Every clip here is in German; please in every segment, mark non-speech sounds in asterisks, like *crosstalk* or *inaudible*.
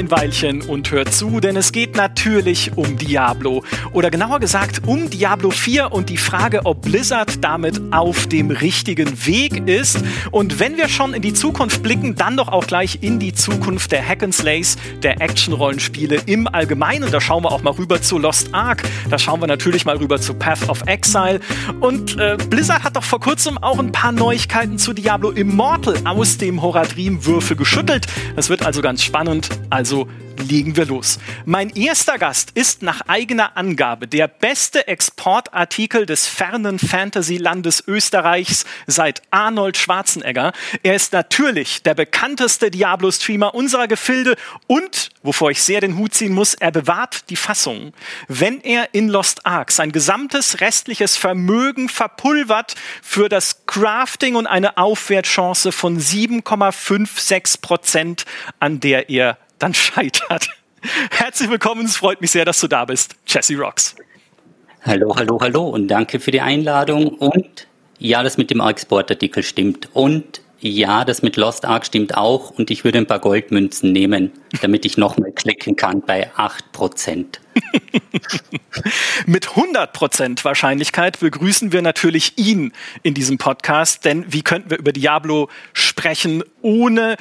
ein Weilchen und hört zu, denn es geht natürlich um Diablo. Oder genauer gesagt um Diablo 4 und die Frage, ob Blizzard damit auf dem richtigen Weg ist. Und wenn wir schon in die Zukunft blicken, dann doch auch gleich in die Zukunft der Hack'n'Slays, der Action-Rollenspiele im Allgemeinen. Da schauen wir auch mal rüber zu Lost Ark. Da schauen wir natürlich mal rüber zu Path of Exile. Und äh, Blizzard hat doch vor kurzem auch ein paar Neuigkeiten zu Diablo Immortal aus dem Horadrim-Würfel geschüttelt. Das wird also ganz spannend. Also legen wir los. Mein erster Gast ist nach eigener Angabe der beste Exportartikel des fernen Fantasy-Landes Österreichs seit Arnold Schwarzenegger. Er ist natürlich der bekannteste Diablo-Streamer unserer Gefilde und, wovor ich sehr den Hut ziehen muss, er bewahrt die Fassung. Wenn er in Lost Ark sein gesamtes restliches Vermögen verpulvert für das Crafting und eine Aufwertchance von 7,56 Prozent, an der er dann scheitert. Herzlich willkommen, es freut mich sehr, dass du da bist, Jesse Rocks. Hallo, hallo, hallo und danke für die Einladung. Und ja, das mit dem Exportartikel stimmt. Und ja, das mit Lost Ark stimmt auch. Und ich würde ein paar Goldmünzen nehmen, damit ich nochmal klicken kann bei 8%. *laughs* Mit 100% Wahrscheinlichkeit begrüßen wir natürlich ihn in diesem Podcast, denn wie könnten wir über Diablo sprechen, ohne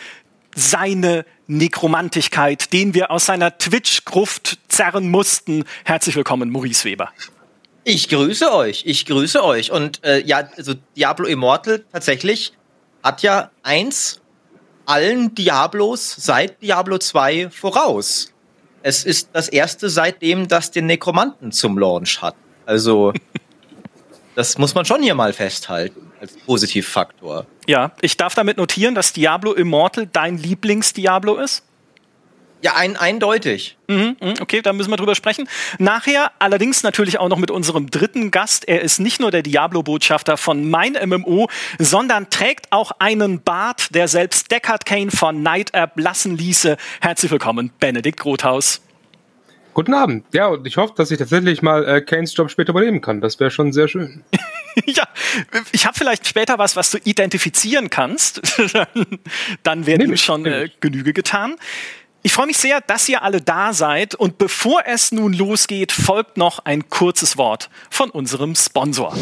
seine Nekromantigkeit, den wir aus seiner Twitch-Gruft zerren mussten. Herzlich willkommen, Maurice Weber. Ich grüße euch, ich grüße euch. Und äh, ja, also Diablo Immortal tatsächlich hat ja eins allen Diablos seit Diablo 2 voraus. Es ist das erste seitdem, das den Nekromanten zum Launch hat. Also, *laughs* das muss man schon hier mal festhalten als Positivfaktor. Ja, ich darf damit notieren, dass Diablo Immortal dein Lieblings-Diablo ist? Ja, ein, eindeutig. Mhm, mhm, okay, da müssen wir drüber sprechen. Nachher allerdings natürlich auch noch mit unserem dritten Gast. Er ist nicht nur der Diablo-Botschafter von Mein MMO, sondern trägt auch einen Bart, der selbst Deckard Kane von Night App lassen ließe. Herzlich willkommen, Benedikt Grothaus. Guten Abend. Ja, und ich hoffe, dass ich tatsächlich mal äh, Kanes Job später übernehmen kann. Das wäre schon sehr schön. *laughs* *laughs* ja, ich habe vielleicht später was, was du identifizieren kannst. *laughs* dann wäre ihm schon äh, Genüge getan. Ich freue mich sehr, dass ihr alle da seid. Und bevor es nun losgeht, folgt noch ein kurzes Wort von unserem Sponsor.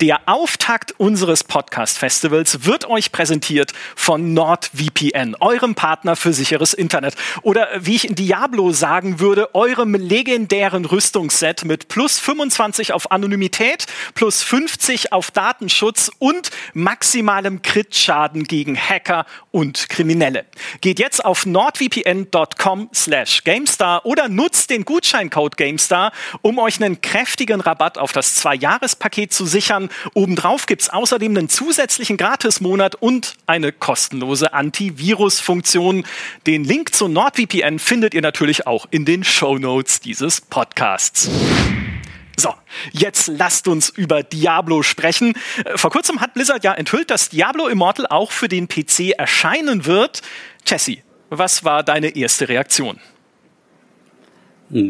Der Auftakt unseres Podcast-Festivals wird euch präsentiert von NordVPN, eurem Partner für sicheres Internet. Oder wie ich in Diablo sagen würde, eurem legendären Rüstungsset mit plus 25 auf Anonymität, plus 50 auf Datenschutz und maximalem Crit-Schaden gegen Hacker und Kriminelle. Geht jetzt auf nordvpn.com slash GameStar oder nutzt den Gutscheincode GameStar, um euch einen kräftigen Rabatt auf das Zwei-Jahres-Paket zu sichern Obendrauf gibt es außerdem einen zusätzlichen Gratismonat und eine kostenlose Antivirus-Funktion. Den Link zu NordVPN findet ihr natürlich auch in den Show Notes dieses Podcasts. So, jetzt lasst uns über Diablo sprechen. Äh, vor kurzem hat Blizzard ja enthüllt, dass Diablo Immortal auch für den PC erscheinen wird. Jesse, was war deine erste Reaktion?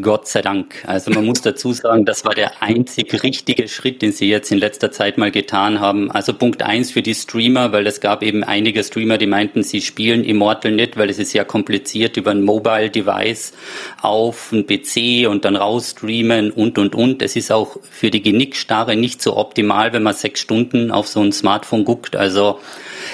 Gott sei Dank. Also man muss dazu sagen, das war der einzig richtige Schritt, den sie jetzt in letzter Zeit mal getan haben. Also Punkt eins für die Streamer, weil es gab eben einige Streamer, die meinten, sie spielen Immortal nicht, weil es ist ja kompliziert über ein Mobile Device auf ein PC und dann rausstreamen und und und. Es ist auch für die Genickstarre nicht so optimal, wenn man sechs Stunden auf so ein Smartphone guckt. Also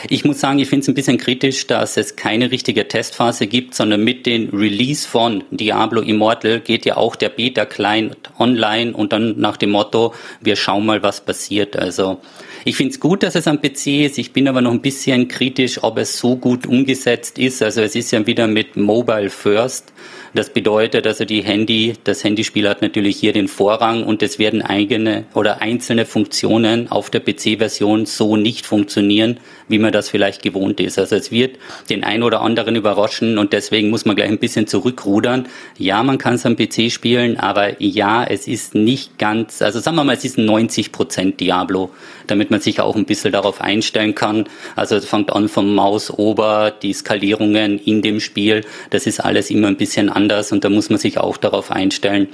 ich muss sagen, ich finde es ein bisschen kritisch, dass es keine richtige Testphase gibt, sondern mit dem Release von Diablo Immortal geht ja auch der Beta-Client online und dann nach dem Motto, wir schauen mal, was passiert. Also ich finde es gut, dass es am PC ist. Ich bin aber noch ein bisschen kritisch, ob es so gut umgesetzt ist. Also es ist ja wieder mit Mobile First. Das bedeutet also die Handy, das Handyspiel hat natürlich hier den Vorrang und es werden eigene oder einzelne Funktionen auf der PC-Version so nicht funktionieren, wie man das vielleicht gewohnt ist. Also es wird den ein oder anderen überraschen und deswegen muss man gleich ein bisschen zurückrudern. Ja, man kann es am PC spielen, aber ja, es ist nicht ganz, also sagen wir mal, es ist 90 Prozent Diablo, damit man sich auch ein bisschen darauf einstellen kann. Also es fängt an vom Mausober, die Skalierungen in dem Spiel, das ist alles immer ein bisschen anders und da muss man sich auch darauf einstellen.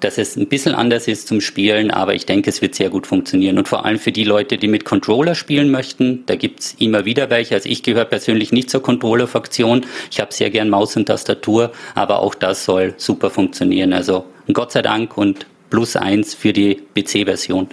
dass es ein bisschen anders ist zum Spielen, aber ich denke, es wird sehr gut funktionieren. Und vor allem für die Leute, die mit Controller spielen möchten, da gibt's immer wieder welche. Also ich gehöre persönlich nicht zur Controller-Fraktion. Ich habe sehr gern Maus und Tastatur, aber auch das soll super funktionieren. Also Gott sei Dank und plus eins für die PC-Version.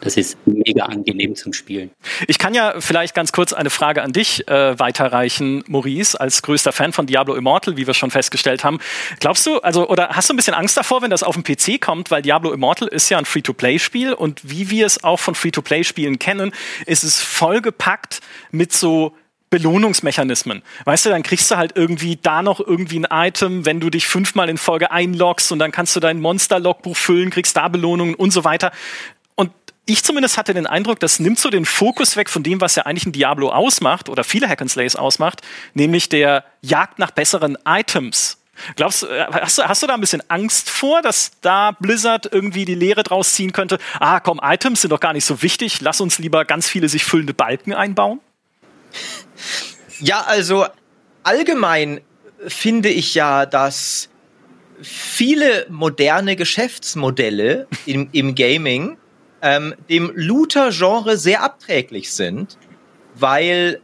Das ist mega angenehm zum Spielen. Ich kann ja vielleicht ganz kurz eine Frage an dich äh, weiterreichen, Maurice, als größter Fan von Diablo Immortal, wie wir schon festgestellt haben. Glaubst du, also, oder hast du ein bisschen Angst davor, wenn das auf dem PC kommt, weil Diablo Immortal ist ja ein Free-to-Play-Spiel und wie wir es auch von Free-to-Play-Spielen kennen, ist es vollgepackt mit so Belohnungsmechanismen. Weißt du, dann kriegst du halt irgendwie da noch irgendwie ein Item, wenn du dich fünfmal in Folge einloggst und dann kannst du dein Monster-Logbuch füllen, kriegst da Belohnungen und so weiter. Und ich zumindest hatte den Eindruck, das nimmt so den Fokus weg von dem, was ja eigentlich ein Diablo ausmacht oder viele Hack and Slays ausmacht, nämlich der Jagd nach besseren Items. Glaubst äh, hast du, hast du da ein bisschen Angst vor, dass da Blizzard irgendwie die Lehre draus ziehen könnte? Ah, komm, Items sind doch gar nicht so wichtig, lass uns lieber ganz viele sich füllende Balken einbauen? Ja, also allgemein finde ich ja, dass viele moderne Geschäftsmodelle im, im Gaming ähm, dem Looter-Genre sehr abträglich sind, weil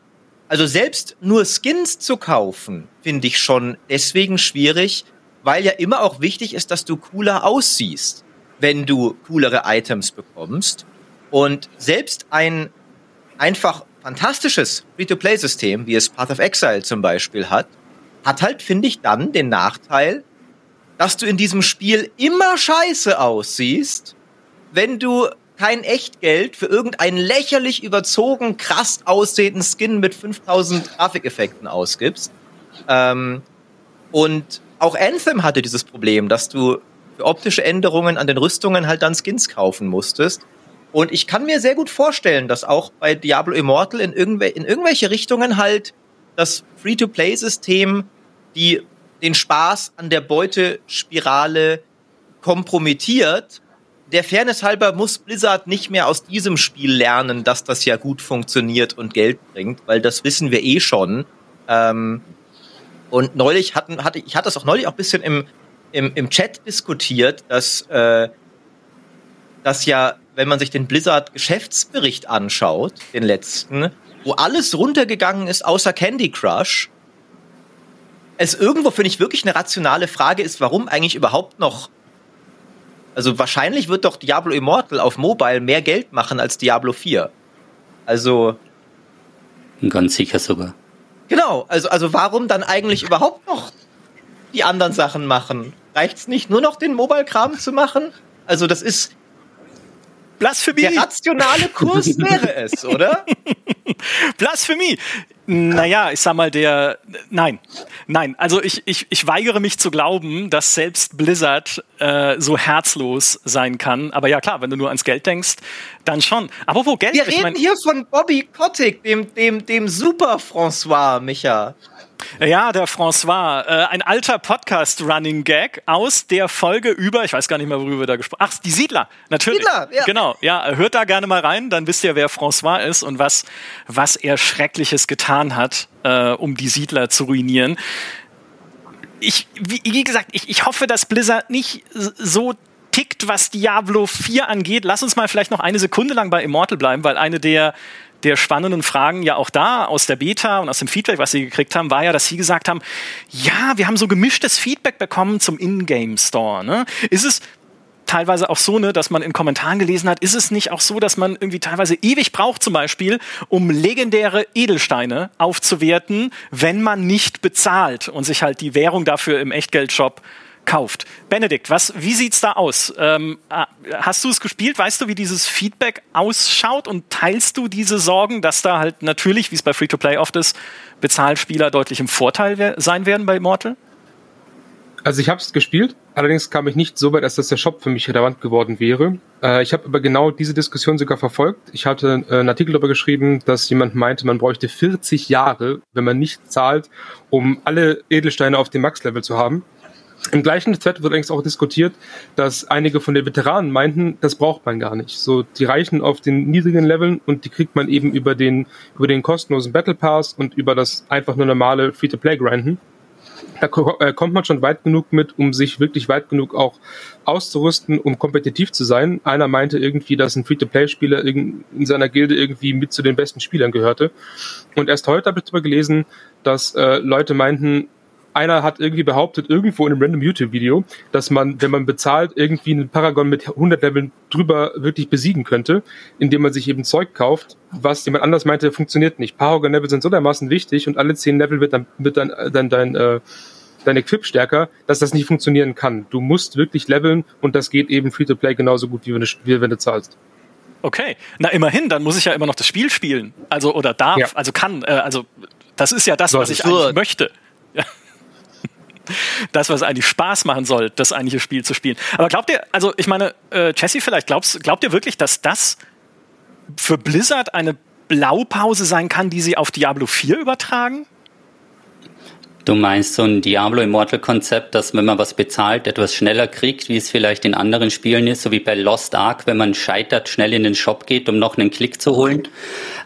also selbst nur Skins zu kaufen, finde ich schon deswegen schwierig, weil ja immer auch wichtig ist, dass du cooler aussiehst, wenn du coolere Items bekommst. Und selbst ein einfach fantastisches Free-to-Play-System, wie es Path of Exile zum Beispiel hat, hat halt, finde ich, dann den Nachteil, dass du in diesem Spiel immer scheiße aussiehst, wenn du kein Echtgeld für irgendeinen lächerlich überzogen krass aussehenden Skin mit 5000 Grafikeffekten ausgibst. Ähm, und auch Anthem hatte dieses Problem, dass du für optische Änderungen an den Rüstungen halt dann Skins kaufen musstest. Und ich kann mir sehr gut vorstellen, dass auch bei Diablo Immortal in, irgendw in irgendwelche Richtungen halt das Free-to-Play-System die den Spaß an der Beutespirale kompromittiert. Der Fairness halber muss Blizzard nicht mehr aus diesem Spiel lernen, dass das ja gut funktioniert und Geld bringt, weil das wissen wir eh schon. Ähm, und neulich hatten, hatte ich hatte das auch neulich auch ein bisschen im, im, im Chat diskutiert, dass, äh, dass ja wenn man sich den Blizzard Geschäftsbericht anschaut, den letzten, wo alles runtergegangen ist außer Candy Crush, es irgendwo, finde ich, wirklich eine rationale Frage ist, warum eigentlich überhaupt noch. Also wahrscheinlich wird doch Diablo Immortal auf Mobile mehr Geld machen als Diablo 4. Also. Ganz sicher sogar. Genau, also, also warum dann eigentlich überhaupt noch die anderen Sachen machen? Reicht's nicht, nur noch den Mobile-Kram zu machen? Also, das ist, Blasphemie. Der rationale Kurs *laughs* wäre es, oder? Blasphemie. Naja, ich sag mal, der. Nein. Nein. Also ich, ich, ich weigere mich zu glauben, dass selbst Blizzard äh, so herzlos sein kann. Aber ja, klar, wenn du nur ans Geld denkst, dann schon. Aber wo Geld? Wir reden mein, hier von Bobby Kotick, dem, dem, dem Super François, Micha. Ja, der François, äh, ein alter Podcast-Running-Gag aus der Folge über, ich weiß gar nicht mehr, worüber wir da gesprochen Ach, die Siedler, natürlich. Siedler, ja. Genau, ja, hört da gerne mal rein, dann wisst ihr, wer François ist und was, was er Schreckliches getan hat, äh, um die Siedler zu ruinieren. Ich, wie, wie gesagt, ich, ich hoffe, dass Blizzard nicht so tickt, was Diablo 4 angeht. Lass uns mal vielleicht noch eine Sekunde lang bei Immortal bleiben, weil eine der der spannenden Fragen ja auch da aus der Beta und aus dem Feedback, was sie gekriegt haben, war ja, dass sie gesagt haben, ja, wir haben so gemischtes Feedback bekommen zum Ingame Store. Ne? Ist es teilweise auch so, ne, dass man in Kommentaren gelesen hat, ist es nicht auch so, dass man irgendwie teilweise ewig braucht, zum Beispiel, um legendäre Edelsteine aufzuwerten, wenn man nicht bezahlt und sich halt die Währung dafür im Echtgeldshop kauft. Benedikt, was, wie sieht's da aus? Ähm, ah, hast du es gespielt? Weißt du, wie dieses Feedback ausschaut? Und teilst du diese Sorgen, dass da halt natürlich, wie es bei Free-to-Play oft ist, Bezahlspieler deutlich im Vorteil sein werden bei Immortal? Also ich habe es gespielt, allerdings kam ich nicht so weit, dass das der Shop für mich relevant geworden wäre. Äh, ich habe aber genau diese Diskussion sogar verfolgt. Ich hatte äh, einen Artikel darüber geschrieben, dass jemand meinte, man bräuchte 40 Jahre, wenn man nicht zahlt, um alle Edelsteine auf dem Max-Level zu haben. Im gleichen Thread wird allerdings auch diskutiert, dass einige von den Veteranen meinten, das braucht man gar nicht. So, die reichen auf den niedrigen Leveln und die kriegt man eben über den, über den kostenlosen Battle Pass und über das einfach nur normale Free-to-Play-Grinden. da äh, kommt man schon weit genug mit, um sich wirklich weit genug auch auszurüsten, um kompetitiv zu sein. Einer meinte irgendwie, dass ein Free-to-Play-Spieler in seiner Gilde irgendwie mit zu den besten Spielern gehörte. Und erst heute habe ich darüber gelesen, dass äh, Leute meinten, einer hat irgendwie behauptet, irgendwo in einem random YouTube-Video, dass man, wenn man bezahlt, irgendwie einen Paragon mit 100 Leveln drüber wirklich besiegen könnte, indem man sich eben Zeug kauft, was jemand anders meinte, funktioniert nicht. Paragon-Level sind so dermaßen wichtig und alle 10 Level wird dann, wird dann, äh, dann dein, äh, dein Equip stärker, dass das nicht funktionieren kann. Du musst wirklich leveln und das geht eben Free-to-Play genauso gut, wie wenn du, wie wenn du zahlst. Okay, na immerhin, dann muss ich ja immer noch das Spiel spielen. Also oder darf, ja. also kann, äh, also das ist ja das, was ich eigentlich möchte. Das, was eigentlich Spaß machen soll, das eigentliche Spiel zu spielen. Aber glaubt ihr, also ich meine, äh, Jesse, vielleicht glaubst, glaubt ihr wirklich, dass das für Blizzard eine Blaupause sein kann, die sie auf Diablo 4 übertragen? Du meinst so ein Diablo Immortal Konzept, dass wenn man was bezahlt, etwas schneller kriegt, wie es vielleicht in anderen Spielen ist, so wie bei Lost Ark, wenn man scheitert, schnell in den Shop geht, um noch einen Klick zu holen.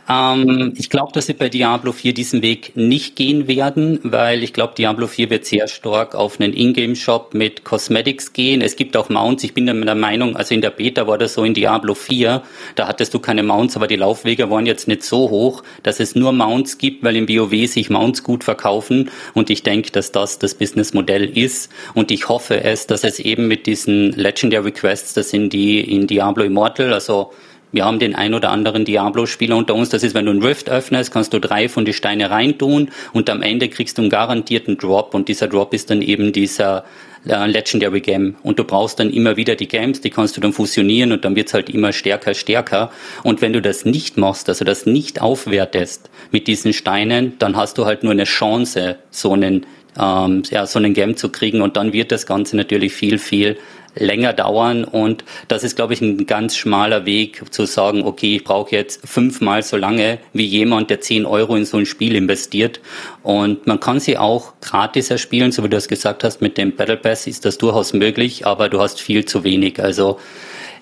Ähm, ich glaube, dass sie bei Diablo 4 diesen Weg nicht gehen werden, weil ich glaube, Diablo 4 wird sehr stark auf einen Ingame-Shop mit Cosmetics gehen. Es gibt auch Mounts. Ich bin der Meinung, also in der Beta war das so in Diablo 4, da hattest du keine Mounts, aber die Laufwege waren jetzt nicht so hoch, dass es nur Mounts gibt, weil im WoW sich Mounts gut verkaufen und ich denke, dass das das Businessmodell ist und ich hoffe es, dass es eben mit diesen Legendary Quests, das sind die in Diablo Immortal, also wir haben den ein oder anderen Diablo-Spieler unter uns. Das ist, wenn du einen Rift öffnest, kannst du drei von die Steine reintun und am Ende kriegst du einen garantierten Drop. Und dieser Drop ist dann eben dieser äh, Legendary Game und du brauchst dann immer wieder die Games, die kannst du dann fusionieren und dann wird's halt immer stärker, stärker. Und wenn du das nicht machst, also das nicht aufwertest mit diesen Steinen, dann hast du halt nur eine Chance, so einen ähm, ja, so einen Game zu kriegen. Und dann wird das Ganze natürlich viel, viel länger dauern. Und das ist, glaube ich, ein ganz schmaler Weg zu sagen, okay, ich brauche jetzt fünfmal so lange wie jemand, der zehn Euro in so ein Spiel investiert. Und man kann sie auch gratis erspielen, so wie du es gesagt hast, mit dem Battle Pass ist das durchaus möglich, aber du hast viel zu wenig, also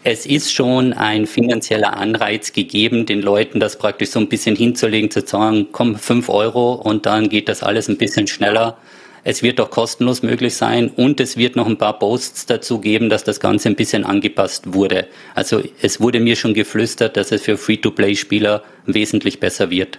es ist schon ein finanzieller Anreiz gegeben, den Leuten das praktisch so ein bisschen hinzulegen, zu sagen, komm, fünf Euro und dann geht das alles ein bisschen schneller. Es wird auch kostenlos möglich sein und es wird noch ein paar Posts dazu geben, dass das Ganze ein bisschen angepasst wurde. Also es wurde mir schon geflüstert, dass es für Free-to-Play-Spieler wesentlich besser wird.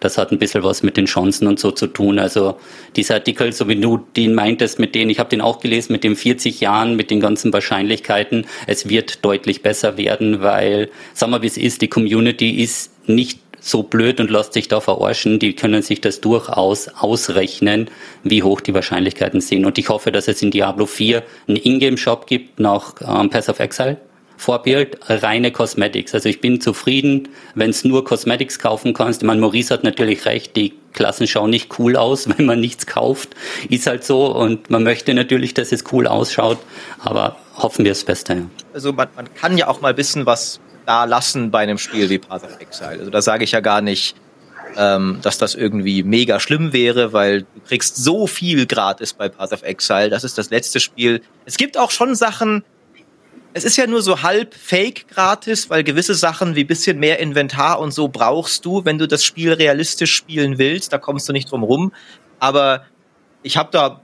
Das hat ein bisschen was mit den Chancen und so zu tun. Also dieser Artikel, so wie du den meintest, mit denen, ich habe den auch gelesen, mit den 40 Jahren, mit den ganzen Wahrscheinlichkeiten, es wird deutlich besser werden, weil, sagen wir wie es ist, die Community ist nicht so blöd und lässt sich da verarschen. Die können sich das durchaus ausrechnen, wie hoch die Wahrscheinlichkeiten sind. Und ich hoffe, dass es in Diablo 4 einen Ingame-Shop gibt nach ähm, Pass of Exile. Vorbild, reine Cosmetics. Also ich bin zufrieden, wenn es nur Cosmetics kaufen kannst. Ich meine, Maurice hat natürlich recht, die Klassen schauen nicht cool aus, *laughs* wenn man nichts kauft. Ist halt so und man möchte natürlich, dass es cool ausschaut, aber hoffen wir das Beste. Ja. Also man, man kann ja auch mal wissen, was da lassen bei einem Spiel wie Path of Exile. Also da sage ich ja gar nicht, ähm, dass das irgendwie mega schlimm wäre, weil du kriegst so viel gratis bei Path of Exile. Das ist das letzte Spiel. Es gibt auch schon Sachen, es ist ja nur so halb fake gratis, weil gewisse Sachen wie bisschen mehr Inventar und so brauchst du, wenn du das Spiel realistisch spielen willst. Da kommst du nicht drum rum. Aber ich habe da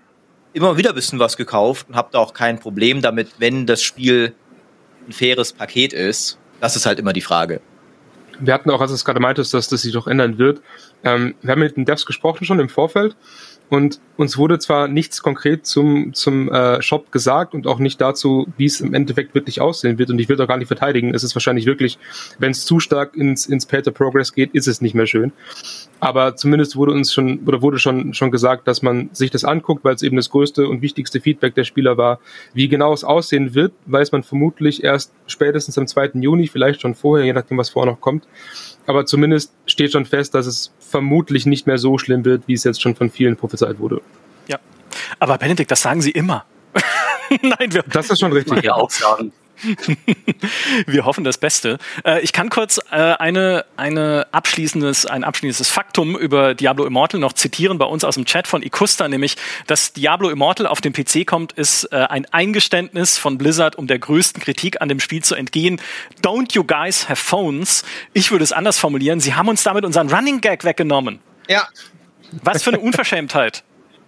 immer wieder ein bisschen was gekauft und habe da auch kein Problem damit, wenn das Spiel ein faires Paket ist. Das ist halt immer die Frage. Wir hatten auch, als du es gerade meintest, dass das sich doch ändern wird. Ähm, wir haben mit den Devs gesprochen schon im Vorfeld und uns wurde zwar nichts konkret zum, zum äh, Shop gesagt und auch nicht dazu, wie es im Endeffekt wirklich aussehen wird. Und ich will doch gar nicht verteidigen. Es ist wahrscheinlich wirklich, wenn es zu stark ins, ins Pater Progress geht, ist es nicht mehr schön. Aber zumindest wurde uns schon, oder wurde schon, schon gesagt, dass man sich das anguckt, weil es eben das größte und wichtigste Feedback der Spieler war. Wie genau es aussehen wird, weiß man vermutlich erst spätestens am 2. Juni, vielleicht schon vorher, je nachdem, was vorher noch kommt. Aber zumindest steht schon fest, dass es vermutlich nicht mehr so schlimm wird, wie es jetzt schon von vielen prophezeit wurde. Ja. Aber Benedikt, das sagen Sie immer. *laughs* Nein, wir. Das ist schon richtig. Ja, auch sagen. *laughs* Wir hoffen das Beste. Äh, ich kann kurz äh, eine, eine abschließendes, ein abschließendes Faktum über Diablo Immortal noch zitieren bei uns aus dem Chat von Ikusta, nämlich, dass Diablo Immortal auf dem PC kommt, ist äh, ein Eingeständnis von Blizzard, um der größten Kritik an dem Spiel zu entgehen. Don't you guys have phones? Ich würde es anders formulieren. Sie haben uns damit unseren Running Gag weggenommen. Ja. Was für eine Unverschämtheit.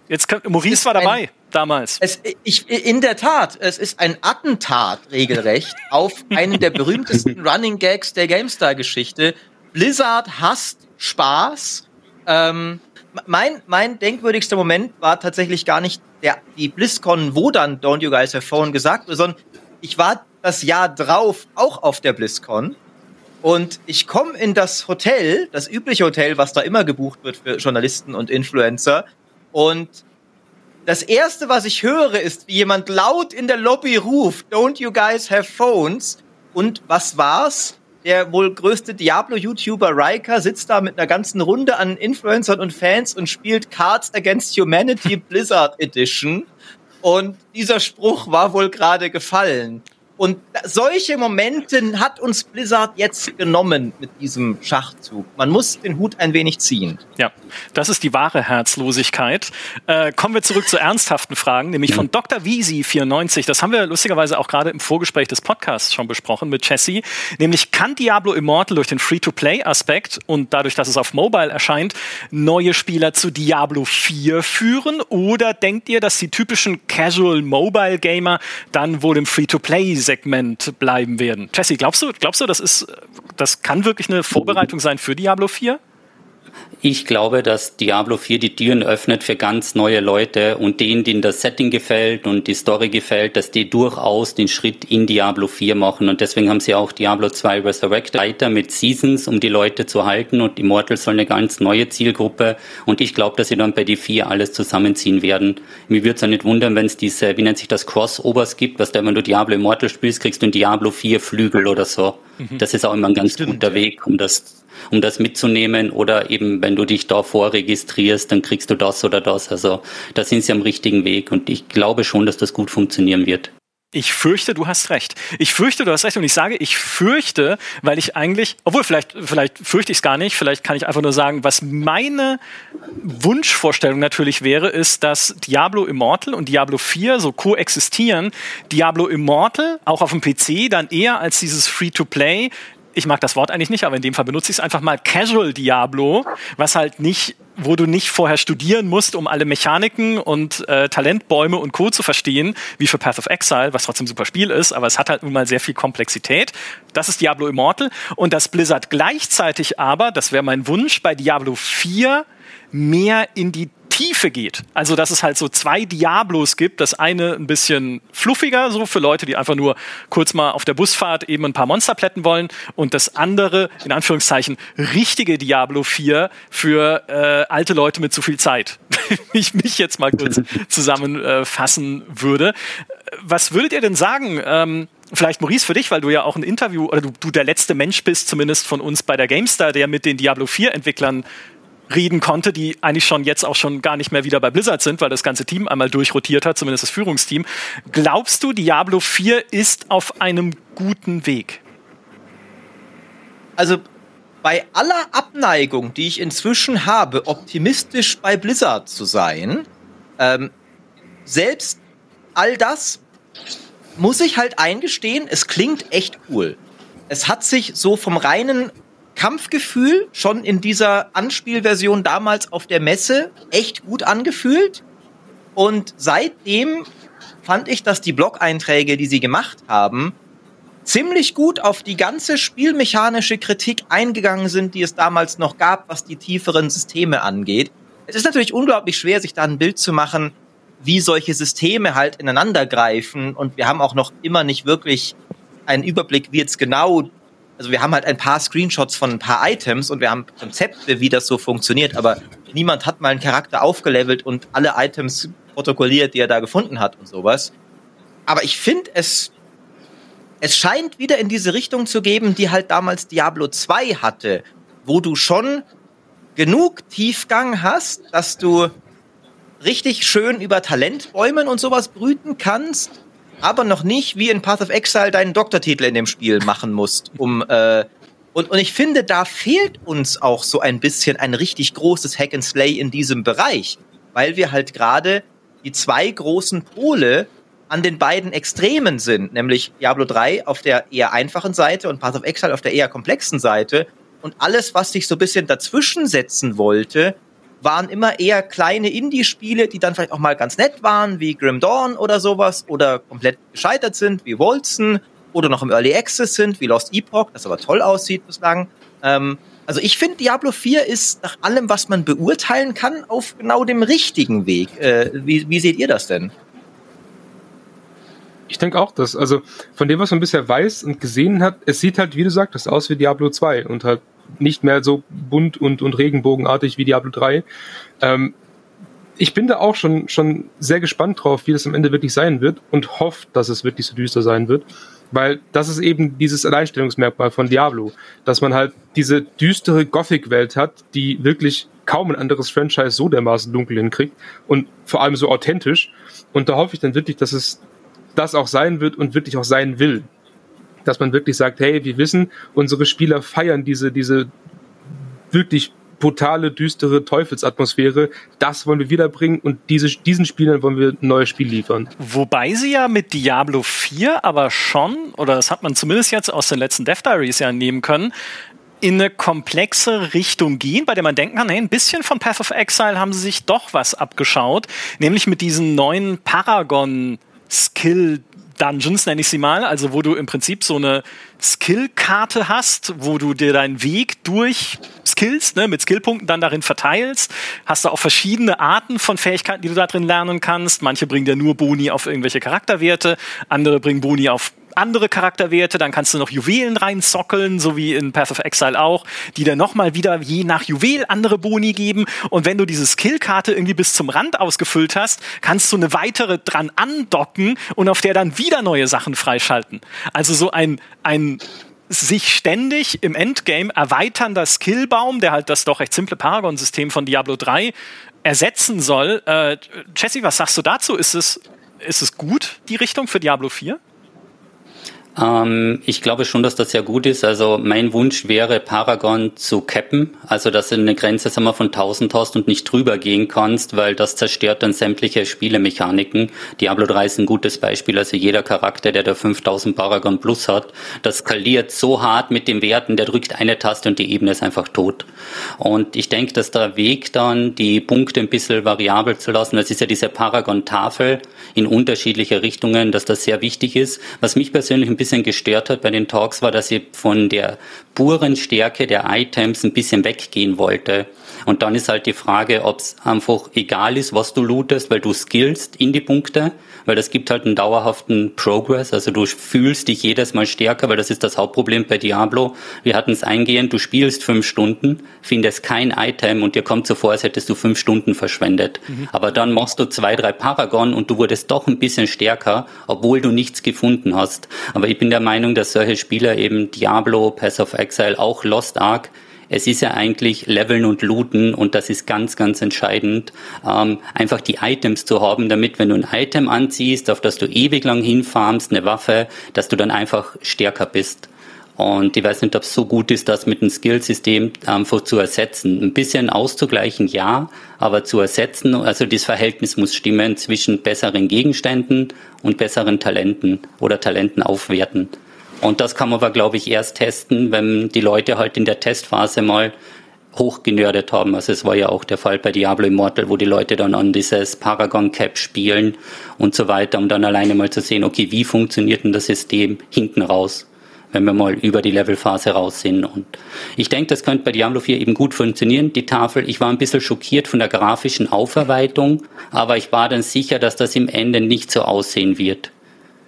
Jetzt Maurice war dabei damals. Es, ich, in der Tat, es ist ein Attentat regelrecht auf einen der berühmtesten *laughs* Running Gags der GameStar-Geschichte. Blizzard hasst Spaß. Ähm, mein, mein denkwürdigster Moment war tatsächlich gar nicht der, die BlizzCon, wo dann Don't You Guys Have Phone gesagt wurde, sondern ich war das Jahr drauf auch auf der BlizzCon und ich komme in das Hotel, das übliche Hotel, was da immer gebucht wird für Journalisten und Influencer. Und das erste, was ich höre, ist, wie jemand laut in der Lobby ruft, Don't you guys have phones? Und was war's? Der wohl größte Diablo-YouTuber Riker sitzt da mit einer ganzen Runde an Influencern und Fans und spielt Cards Against Humanity Blizzard Edition. Und dieser Spruch war wohl gerade gefallen. Und solche Momente hat uns Blizzard jetzt genommen mit diesem Schachzug. Man muss den Hut ein wenig ziehen. Ja, das ist die wahre Herzlosigkeit. Äh, kommen wir zurück zu ernsthaften Fragen, nämlich von Dr. Wiesi 94. Das haben wir lustigerweise auch gerade im Vorgespräch des Podcasts schon besprochen mit Jesse. Nämlich kann Diablo Immortal durch den Free-to-Play-Aspekt und dadurch, dass es auf Mobile erscheint, neue Spieler zu Diablo 4 führen? Oder denkt ihr, dass die typischen Casual Mobile Gamer dann wohl im Free-to-Play Segment bleiben werden. Jesse, glaubst du, glaubst du, das ist, das kann wirklich eine Vorbereitung sein für Diablo 4? Ich glaube, dass Diablo 4 die Türen öffnet für ganz neue Leute und denen, denen das Setting gefällt und die Story gefällt, dass die durchaus den Schritt in Diablo 4 machen. Und deswegen haben sie auch Diablo 2 Resurrected weiter mit Seasons, um die Leute zu halten. Und Immortal soll eine ganz neue Zielgruppe. Und ich glaube, dass sie dann bei die 4 alles zusammenziehen werden. Mir würde es ja nicht wundern, wenn es diese, wie nennt sich das, Crossovers gibt, was da, wenn du Diablo Immortal spielst, kriegst du in Diablo 4 Flügel oder so. Mhm. Das ist auch immer ein ganz Stimmt, guter ja. Weg, um das um das mitzunehmen oder eben, wenn du dich da vorregistrierst, dann kriegst du das oder das. Also da sind sie am richtigen Weg und ich glaube schon, dass das gut funktionieren wird. Ich fürchte, du hast recht. Ich fürchte, du hast recht und ich sage, ich fürchte, weil ich eigentlich, obwohl vielleicht, vielleicht fürchte ich es gar nicht, vielleicht kann ich einfach nur sagen, was meine Wunschvorstellung natürlich wäre, ist, dass Diablo Immortal und Diablo 4 so koexistieren. Diablo Immortal auch auf dem PC dann eher als dieses Free-to-Play ich mag das Wort eigentlich nicht, aber in dem Fall benutze ich es einfach mal Casual Diablo, was halt nicht, wo du nicht vorher studieren musst, um alle Mechaniken und äh, Talentbäume und Co. zu verstehen, wie für Path of Exile, was trotzdem ein super Spiel ist, aber es hat halt nun mal sehr viel Komplexität. Das ist Diablo Immortal und das Blizzard gleichzeitig aber, das wäre mein Wunsch, bei Diablo 4 mehr in die Tiefe geht. Also, dass es halt so zwei Diablos gibt. Das eine ein bisschen fluffiger, so für Leute, die einfach nur kurz mal auf der Busfahrt eben ein paar Monster plätten wollen. Und das andere, in Anführungszeichen, richtige Diablo 4 für äh, alte Leute mit zu viel Zeit. *laughs* Wenn ich mich jetzt mal kurz *laughs* zusammenfassen äh, würde. Was würdet ihr denn sagen? Ähm, Vielleicht Maurice für dich, weil du ja auch ein Interview oder du, du der letzte Mensch bist, zumindest von uns bei der GameStar, der mit den Diablo 4 Entwicklern reden konnte, die eigentlich schon jetzt auch schon gar nicht mehr wieder bei Blizzard sind, weil das ganze Team einmal durchrotiert hat, zumindest das Führungsteam. Glaubst du, Diablo 4 ist auf einem guten Weg? Also bei aller Abneigung, die ich inzwischen habe, optimistisch bei Blizzard zu sein, ähm, selbst all das muss ich halt eingestehen, es klingt echt cool. Es hat sich so vom reinen Kampfgefühl schon in dieser Anspielversion damals auf der Messe echt gut angefühlt. Und seitdem fand ich, dass die Blog-Einträge, die sie gemacht haben, ziemlich gut auf die ganze spielmechanische Kritik eingegangen sind, die es damals noch gab, was die tieferen Systeme angeht. Es ist natürlich unglaublich schwer, sich da ein Bild zu machen, wie solche Systeme halt ineinander greifen. Und wir haben auch noch immer nicht wirklich einen Überblick, wie jetzt genau also wir haben halt ein paar Screenshots von ein paar Items und wir haben Konzepte, wie das so funktioniert, aber niemand hat mal einen Charakter aufgelevelt und alle Items protokolliert, die er da gefunden hat und sowas. Aber ich finde es, es scheint wieder in diese Richtung zu geben, die halt damals Diablo 2 hatte, wo du schon genug Tiefgang hast, dass du richtig schön über Talentbäumen und sowas brüten kannst, aber noch nicht wie in Path of Exile deinen Doktortitel in dem Spiel machen musst, um äh, und, und ich finde, da fehlt uns auch so ein bisschen ein richtig großes Hack and Slay in diesem Bereich, weil wir halt gerade die zwei großen Pole an den beiden Extremen sind, nämlich Diablo 3 auf der eher einfachen Seite und Path of Exile auf der eher komplexen Seite. Und alles, was sich so ein bisschen dazwischen setzen wollte, waren immer eher kleine Indie-Spiele, die dann vielleicht auch mal ganz nett waren, wie Grim Dawn oder sowas, oder komplett gescheitert sind, wie Wolzen, oder noch im Early Access sind, wie Lost Epoch, das aber toll aussieht bislang. Ähm, also ich finde, Diablo 4 ist nach allem, was man beurteilen kann, auf genau dem richtigen Weg. Äh, wie, wie seht ihr das denn? Ich denke auch, dass, also von dem, was man bisher weiß und gesehen hat, es sieht halt, wie du sagtest, aus wie Diablo 2 und halt nicht mehr so bunt und, und regenbogenartig wie Diablo 3. Ähm, ich bin da auch schon, schon sehr gespannt drauf, wie das am Ende wirklich sein wird und hoffe, dass es wirklich so düster sein wird. Weil das ist eben dieses Alleinstellungsmerkmal von Diablo, dass man halt diese düstere Gothic-Welt hat, die wirklich kaum ein anderes Franchise so dermaßen dunkel hinkriegt und vor allem so authentisch. Und da hoffe ich dann wirklich, dass es das auch sein wird und wirklich auch sein will. Dass man wirklich sagt, hey, wir wissen, unsere Spieler feiern diese, diese wirklich brutale, düstere Teufelsatmosphäre. Das wollen wir wiederbringen und diese, diesen Spielern wollen wir ein neues Spiel liefern. Wobei sie ja mit Diablo 4 aber schon, oder das hat man zumindest jetzt aus den letzten Death Diaries ja nehmen können, in eine komplexe Richtung gehen, bei der man denken kann, hey, ein bisschen von Path of Exile haben sie sich doch was abgeschaut, nämlich mit diesen neuen Paragon Skill Dungeons, nenne ich sie mal, also wo du im Prinzip so eine Skillkarte hast, wo du dir deinen Weg durch Skills, ne, mit Skillpunkten dann darin verteilst. Hast du auch verschiedene Arten von Fähigkeiten, die du da drin lernen kannst. Manche bringen dir nur Boni auf irgendwelche Charakterwerte, andere bringen Boni auf andere Charakterwerte, dann kannst du noch Juwelen reinzockeln, so wie in Path of Exile auch, die dann nochmal wieder je nach Juwel andere Boni geben. Und wenn du diese Skillkarte irgendwie bis zum Rand ausgefüllt hast, kannst du eine weitere dran andocken und auf der dann wieder neue Sachen freischalten. Also so ein, ein sich ständig im Endgame erweiternder Skillbaum, der halt das doch recht simple Paragon-System von Diablo 3 ersetzen soll. Äh, Jesse, was sagst du dazu? Ist es, ist es gut, die Richtung für Diablo 4? Ähm, ich glaube schon, dass das sehr gut ist. Also mein Wunsch wäre, Paragon zu cappen, also dass du eine Grenze sagen wir, von 1000 hast und nicht drüber gehen kannst, weil das zerstört dann sämtliche Spielemechaniken. Diablo 3 ist ein gutes Beispiel. Also jeder Charakter, der da 5000 Paragon plus hat, das skaliert so hart mit den Werten, der drückt eine Taste und die Ebene ist einfach tot. Und ich denke, dass der Weg dann, die Punkte ein bisschen variabel zu lassen, das ist ja diese Paragon-Tafel in unterschiedliche Richtungen, dass das sehr wichtig ist. Was mich persönlich ein bisschen bisschen gestört hat bei den Talks, war, dass ich von der puren Stärke der Items ein bisschen weggehen wollte. Und dann ist halt die Frage, ob es einfach egal ist, was du lootest, weil du skillst in die Punkte, weil das gibt halt einen dauerhaften Progress, also du fühlst dich jedes Mal stärker, weil das ist das Hauptproblem bei Diablo. Wir hatten es eingehend, du spielst fünf Stunden, findest kein Item und dir kommt so vor, als hättest du fünf Stunden verschwendet. Mhm. Aber dann machst du zwei, drei Paragon und du wurdest doch ein bisschen stärker, obwohl du nichts gefunden hast. Aber ich bin der Meinung, dass solche Spieler eben Diablo, Pass of Exile, auch Lost Ark es ist ja eigentlich Leveln und Looten und das ist ganz, ganz entscheidend, ähm, einfach die Items zu haben, damit wenn du ein Item anziehst, auf das du ewig lang hinfarmst, eine Waffe, dass du dann einfach stärker bist. Und ich weiß nicht, ob es so gut ist, das mit einem Skillsystem einfach zu ersetzen. Ein bisschen auszugleichen, ja, aber zu ersetzen, also das Verhältnis muss stimmen zwischen besseren Gegenständen und besseren Talenten oder Talenten aufwerten. Und das kann man aber, glaube ich, erst testen, wenn die Leute halt in der Testphase mal hochgenördet haben. Also es war ja auch der Fall bei Diablo Immortal, wo die Leute dann an dieses Paragon Cap spielen und so weiter, um dann alleine mal zu sehen, okay, wie funktioniert denn das System hinten raus, wenn wir mal über die Levelphase raus sind. Und ich denke, das könnte bei Diablo 4 eben gut funktionieren, die Tafel. Ich war ein bisschen schockiert von der grafischen Aufarbeitung, aber ich war dann sicher, dass das im Ende nicht so aussehen wird.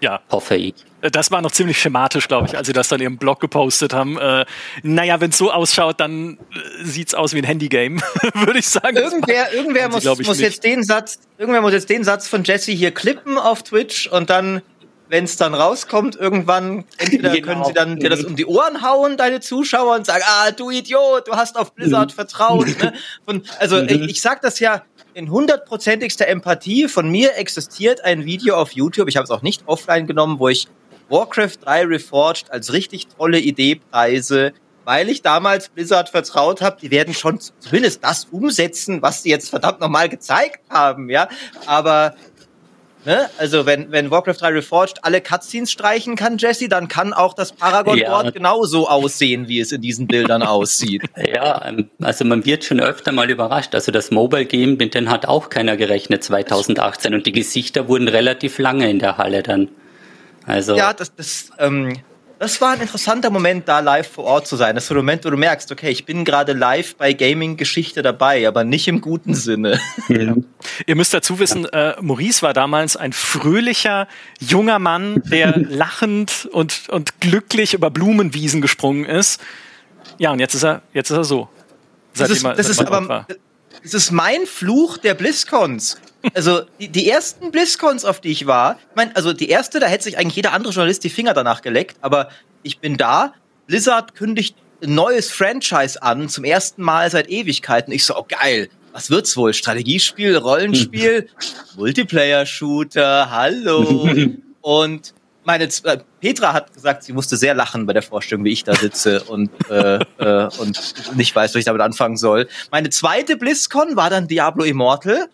Ja. Hoffe ich. Das war noch ziemlich schematisch, glaube ich, als sie das dann im Blog gepostet haben. Äh, naja, wenn es so ausschaut, dann äh, sieht es aus wie ein Handygame, *laughs* würde ich sagen. Irgendwer, irgendwer muss, sie, muss jetzt den Satz, irgendwer muss jetzt den Satz von Jesse hier klippen auf Twitch und dann, wenn es dann rauskommt, irgendwann, entweder *laughs* genau. können sie dann dir das um die Ohren hauen, deine Zuschauer, und sagen, ah, du Idiot, du hast auf Blizzard mhm. vertraut. Ne? *laughs* Von, also mhm. ich, ich sag das ja, in hundertprozentigster Empathie von mir existiert ein Video auf YouTube, ich habe es auch nicht offline genommen, wo ich Warcraft 3 Reforged als richtig tolle Idee preise, weil ich damals Blizzard vertraut habe, die werden schon zumindest das umsetzen, was sie jetzt verdammt nochmal gezeigt haben, ja. Aber Ne? Also wenn, wenn Warcraft 3 Reforged alle Cutscenes streichen kann, Jesse, dann kann auch das Paragon-Board ja. genauso aussehen, wie es in diesen Bildern aussieht. *laughs* Ja, ähm, also man wird schon öfter mal überrascht. Also das Mobile Game, mit dem hat auch keiner gerechnet 2018 und die Gesichter wurden relativ lange in der Halle dann. Also ja, das, das ähm, das war ein interessanter Moment, da live vor Ort zu sein. Das ist der Moment, wo du merkst, okay, ich bin gerade live bei Gaming-Geschichte dabei, aber nicht im guten Sinne. *laughs* Ja. Ihr müsst dazu wissen, äh, Maurice war damals ein fröhlicher, junger Mann, der *laughs* lachend und, und glücklich über Blumenwiesen gesprungen ist. Ja, und jetzt ist er, jetzt ist er so. Das ist, das ist aber, das ist mein Fluch der BlizzCons. Also die, die ersten BlizzCons, auf die ich war, ich meine, also die erste, da hätte sich eigentlich jeder andere Journalist die Finger danach geleckt, aber ich bin da, Blizzard kündigt ein neues Franchise an, zum ersten Mal seit Ewigkeiten. Ich so, oh geil, was wird's wohl? Strategiespiel, Rollenspiel, Multiplayer-Shooter, hallo. *laughs* Und meine äh, Petra hat gesagt, sie musste sehr lachen bei der Vorstellung, wie ich da sitze und, äh, *laughs* äh, und nicht weiß, was ich damit anfangen soll. Meine zweite BlizzCon war dann Diablo Immortal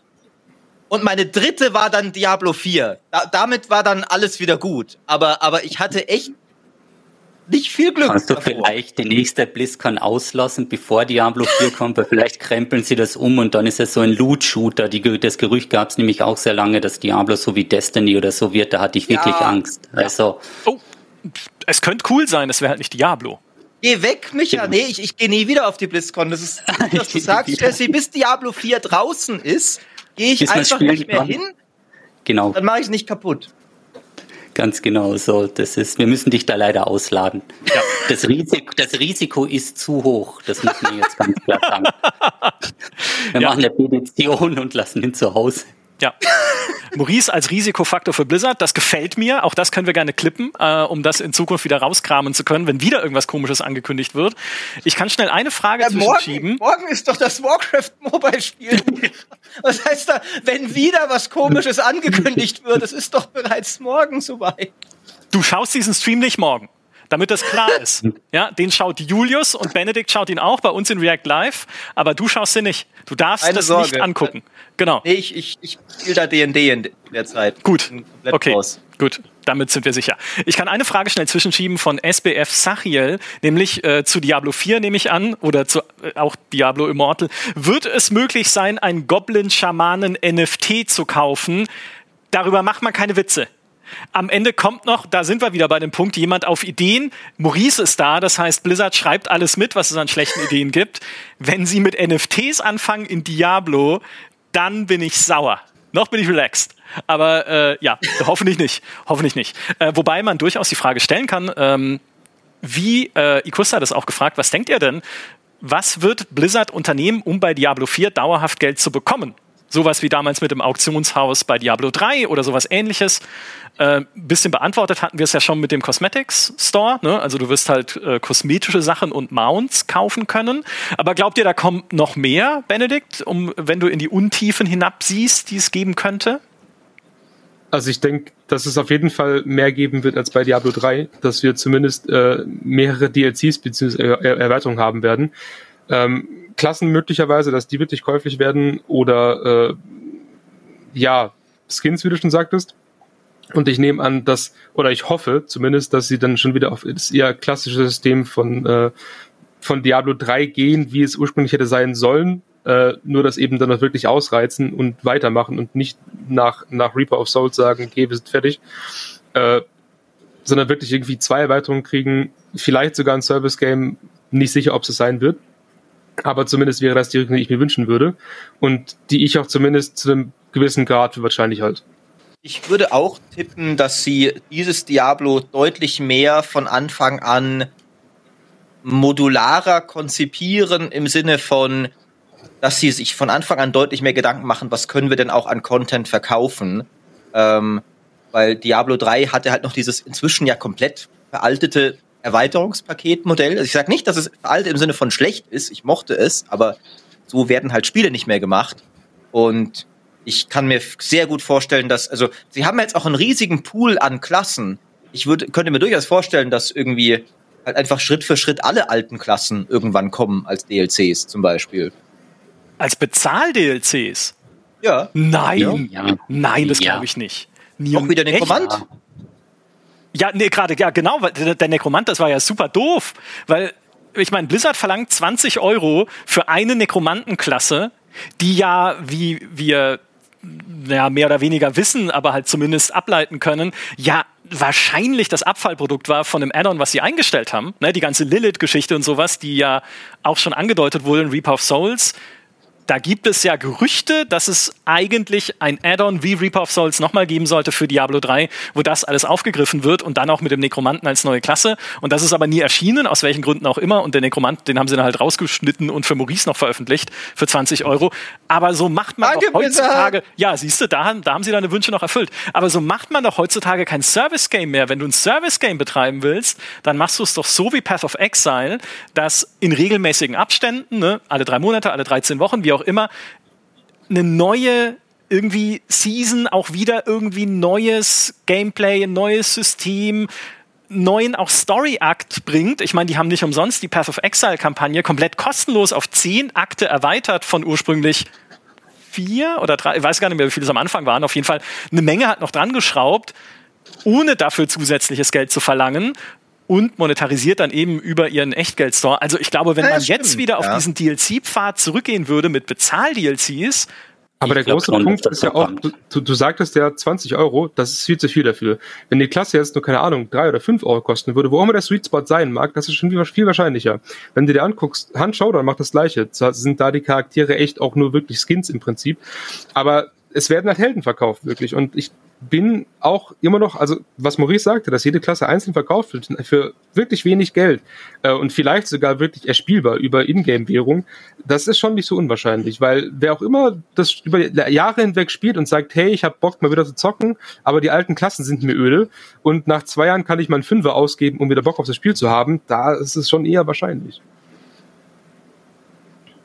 und meine dritte war dann Diablo 4. Da, damit war dann alles wieder gut. Aber, aber ich hatte echt nicht viel Glück. Kannst du davor. vielleicht die nächste BlizzCon auslassen, bevor Diablo 4 kommt, weil vielleicht krempeln sie das um und dann ist es so ein Loot-Shooter. Das Gerücht gab es nämlich auch sehr lange, dass Diablo so wie Destiny oder so wird. Da hatte ich wirklich ja. Angst. Also. Oh, es könnte cool sein, es wäre halt nicht Diablo. Geh weg, Micha. Nee, ich, ich gehe nie wieder auf die BlizzCon. Das ist, was du *laughs* sagst, Jesse, bis Diablo 4 draußen ist, gehe ich einfach nicht mehr hin. Genau. Dann mache ich es nicht kaputt. Ganz genau so. Das ist, wir müssen dich da leider ausladen. Ja. Das, Risiko, das Risiko ist zu hoch. Das muss man jetzt ganz klar sagen. *laughs* Wir ja. machen eine Petition und lassen ihn zu Hause. Ja. *laughs* Maurice als Risikofaktor für Blizzard, das gefällt mir. Auch das können wir gerne klippen, äh, um das in Zukunft wieder rauskramen zu können, wenn wieder irgendwas Komisches angekündigt wird. Ich kann schnell eine Frage ja, zwischenschieben. Morgen, morgen ist doch das Warcraft Mobile Spiel. *laughs* Was heißt da, wenn wieder was Komisches *laughs* angekündigt wird? Es ist doch bereits morgen soweit. Du schaust diesen Stream nicht morgen damit das klar *laughs* ist. Ja, den schaut Julius und Benedikt schaut ihn auch bei uns in React Live, aber du schaust ihn nicht. Du darfst Keine das Sorge. nicht angucken. Genau. Nee, ich, ich, ich spiele da D&D in der Zeit. Gut, okay, raus. gut. Damit sind wir sicher. Ich kann eine Frage schnell zwischenschieben von SBF Sachiel, nämlich äh, zu Diablo 4 nehme ich an, oder zu äh, auch Diablo Immortal. Wird es möglich sein, ein Goblin-Schamanen-NFT zu kaufen? Darüber macht man keine Witze. Am Ende kommt noch, da sind wir wieder bei dem Punkt, jemand auf Ideen. Maurice ist da, das heißt, Blizzard schreibt alles mit, was es an schlechten Ideen gibt. Wenn sie mit NFTs anfangen in Diablo, dann bin ich sauer. Noch bin ich relaxed. Aber äh, ja, hoffentlich nicht. Hoffentlich nicht. Äh, wobei man durchaus die Frage stellen kann, ähm, wie äh, Ikusta hat es auch gefragt, was denkt ihr denn? Was wird Blizzard unternehmen, um bei Diablo 4 dauerhaft Geld zu bekommen? Sowas wie damals mit dem Auktionshaus bei Diablo 3 oder sowas ähnliches. Äh, bisschen beantwortet hatten wir es ja schon mit dem Cosmetics Store. Ne? Also du wirst halt äh, kosmetische Sachen und Mounts kaufen können. Aber glaubt ihr, da kommt noch mehr, Benedikt, um, wenn du in die Untiefen hinabsiehst, die es geben könnte? Also ich denke, dass es auf jeden Fall mehr geben wird als bei Diablo 3, dass wir zumindest äh, mehrere DLCs bzw. Er Erweiterungen haben werden. Ähm, Klassen möglicherweise, dass die wirklich käuflich werden oder äh, ja, Skins, wie du schon sagtest. Und ich nehme an, dass, oder ich hoffe zumindest, dass sie dann schon wieder auf das eher klassische System von, äh, von Diablo 3 gehen, wie es ursprünglich hätte sein sollen. Äh, nur das eben dann auch wirklich ausreizen und weitermachen und nicht nach, nach Reaper of Souls sagen, okay, wir sind fertig. Äh, sondern wirklich irgendwie zwei Erweiterungen kriegen, vielleicht sogar ein Service-Game, nicht sicher, ob es sein wird. Aber zumindest wäre das die Richtung, die ich mir wünschen würde. Und die ich auch zumindest zu einem gewissen Grad wahrscheinlich halt. Ich würde auch tippen, dass sie dieses Diablo deutlich mehr von Anfang an modularer konzipieren im Sinne von, dass sie sich von Anfang an deutlich mehr Gedanken machen, was können wir denn auch an Content verkaufen. Ähm, weil Diablo 3 hatte halt noch dieses inzwischen ja komplett veraltete Erweiterungspaketmodell. Also ich sage nicht, dass es veraltet im Sinne von schlecht ist, ich mochte es, aber so werden halt Spiele nicht mehr gemacht. Und ich kann mir sehr gut vorstellen, dass, also, sie haben jetzt auch einen riesigen Pool an Klassen. Ich würde, könnte mir durchaus vorstellen, dass irgendwie halt einfach Schritt für Schritt alle alten Klassen irgendwann kommen als DLCs zum Beispiel. Als Bezahl-DLCs? Ja. Nein. Ja. Nein, das glaube ich nicht. Neon Auch wieder Nekromant? Ja, nee, gerade, ja, genau, weil der Nekromant, das war ja super doof, weil ich meine, Blizzard verlangt 20 Euro für eine Nekromantenklasse, die ja, wie wir ja, mehr oder weniger wissen, aber halt zumindest ableiten können, ja, wahrscheinlich das Abfallprodukt war von dem Add-on, was sie eingestellt haben. Ne, die ganze Lilith-Geschichte und sowas, die ja auch schon angedeutet wurde in Reap of Souls, da gibt es ja Gerüchte, dass es eigentlich ein Add-on wie Reaper of Souls nochmal geben sollte für Diablo 3, wo das alles aufgegriffen wird und dann auch mit dem Nekromanten als neue Klasse. Und das ist aber nie erschienen, aus welchen Gründen auch immer. Und der Nekromant, den haben sie dann halt rausgeschnitten und für Maurice noch veröffentlicht für 20 Euro. Aber so macht man Danke, doch heutzutage, bitte. ja, siehst du, da, da haben sie deine Wünsche noch erfüllt. Aber so macht man doch heutzutage kein Service-Game mehr. Wenn du ein Service-Game betreiben willst, dann machst du es doch so wie Path of Exile, dass in regelmäßigen Abständen, ne, alle drei Monate, alle 13 Wochen, wie auch immer, eine neue irgendwie Season auch wieder irgendwie neues Gameplay, ein neues System, neuen auch Story-Akt bringt. Ich meine, die haben nicht umsonst die Path of Exile-Kampagne komplett kostenlos auf zehn Akte erweitert von ursprünglich vier oder drei, ich weiß gar nicht mehr, wie viele es am Anfang waren. Auf jeden Fall eine Menge hat noch dran geschraubt, ohne dafür zusätzliches Geld zu verlangen und monetarisiert dann eben über ihren Echtgeldstore. Also ich glaube, wenn ja, man stimmt, jetzt wieder auf diesen DLC-Pfad zurückgehen würde mit Bezahl-DLCs, aber der große Punkt ist ja auch, du, du sagtest ja 20 Euro, das ist viel zu viel dafür. Wenn die Klasse jetzt nur, keine Ahnung, drei oder fünf Euro kosten würde, wo auch immer der Sweet Spot sein mag, das ist schon viel wahrscheinlicher. Wenn du dir anguckst, Hand Showdown macht das gleiche. Zwar sind da die Charaktere echt auch nur wirklich Skins im Prinzip, aber es werden halt Helden verkauft, wirklich. Und ich bin auch immer noch, also was Maurice sagte, dass jede Klasse einzeln verkauft wird für wirklich wenig Geld äh, und vielleicht sogar wirklich erspielbar über Ingame-Währung, das ist schon nicht so unwahrscheinlich, weil wer auch immer das über Jahre hinweg spielt und sagt, hey, ich habe Bock mal wieder zu zocken, aber die alten Klassen sind mir öde und nach zwei Jahren kann ich mal einen Fünfer ausgeben, um wieder Bock auf das Spiel zu haben, da ist es schon eher wahrscheinlich.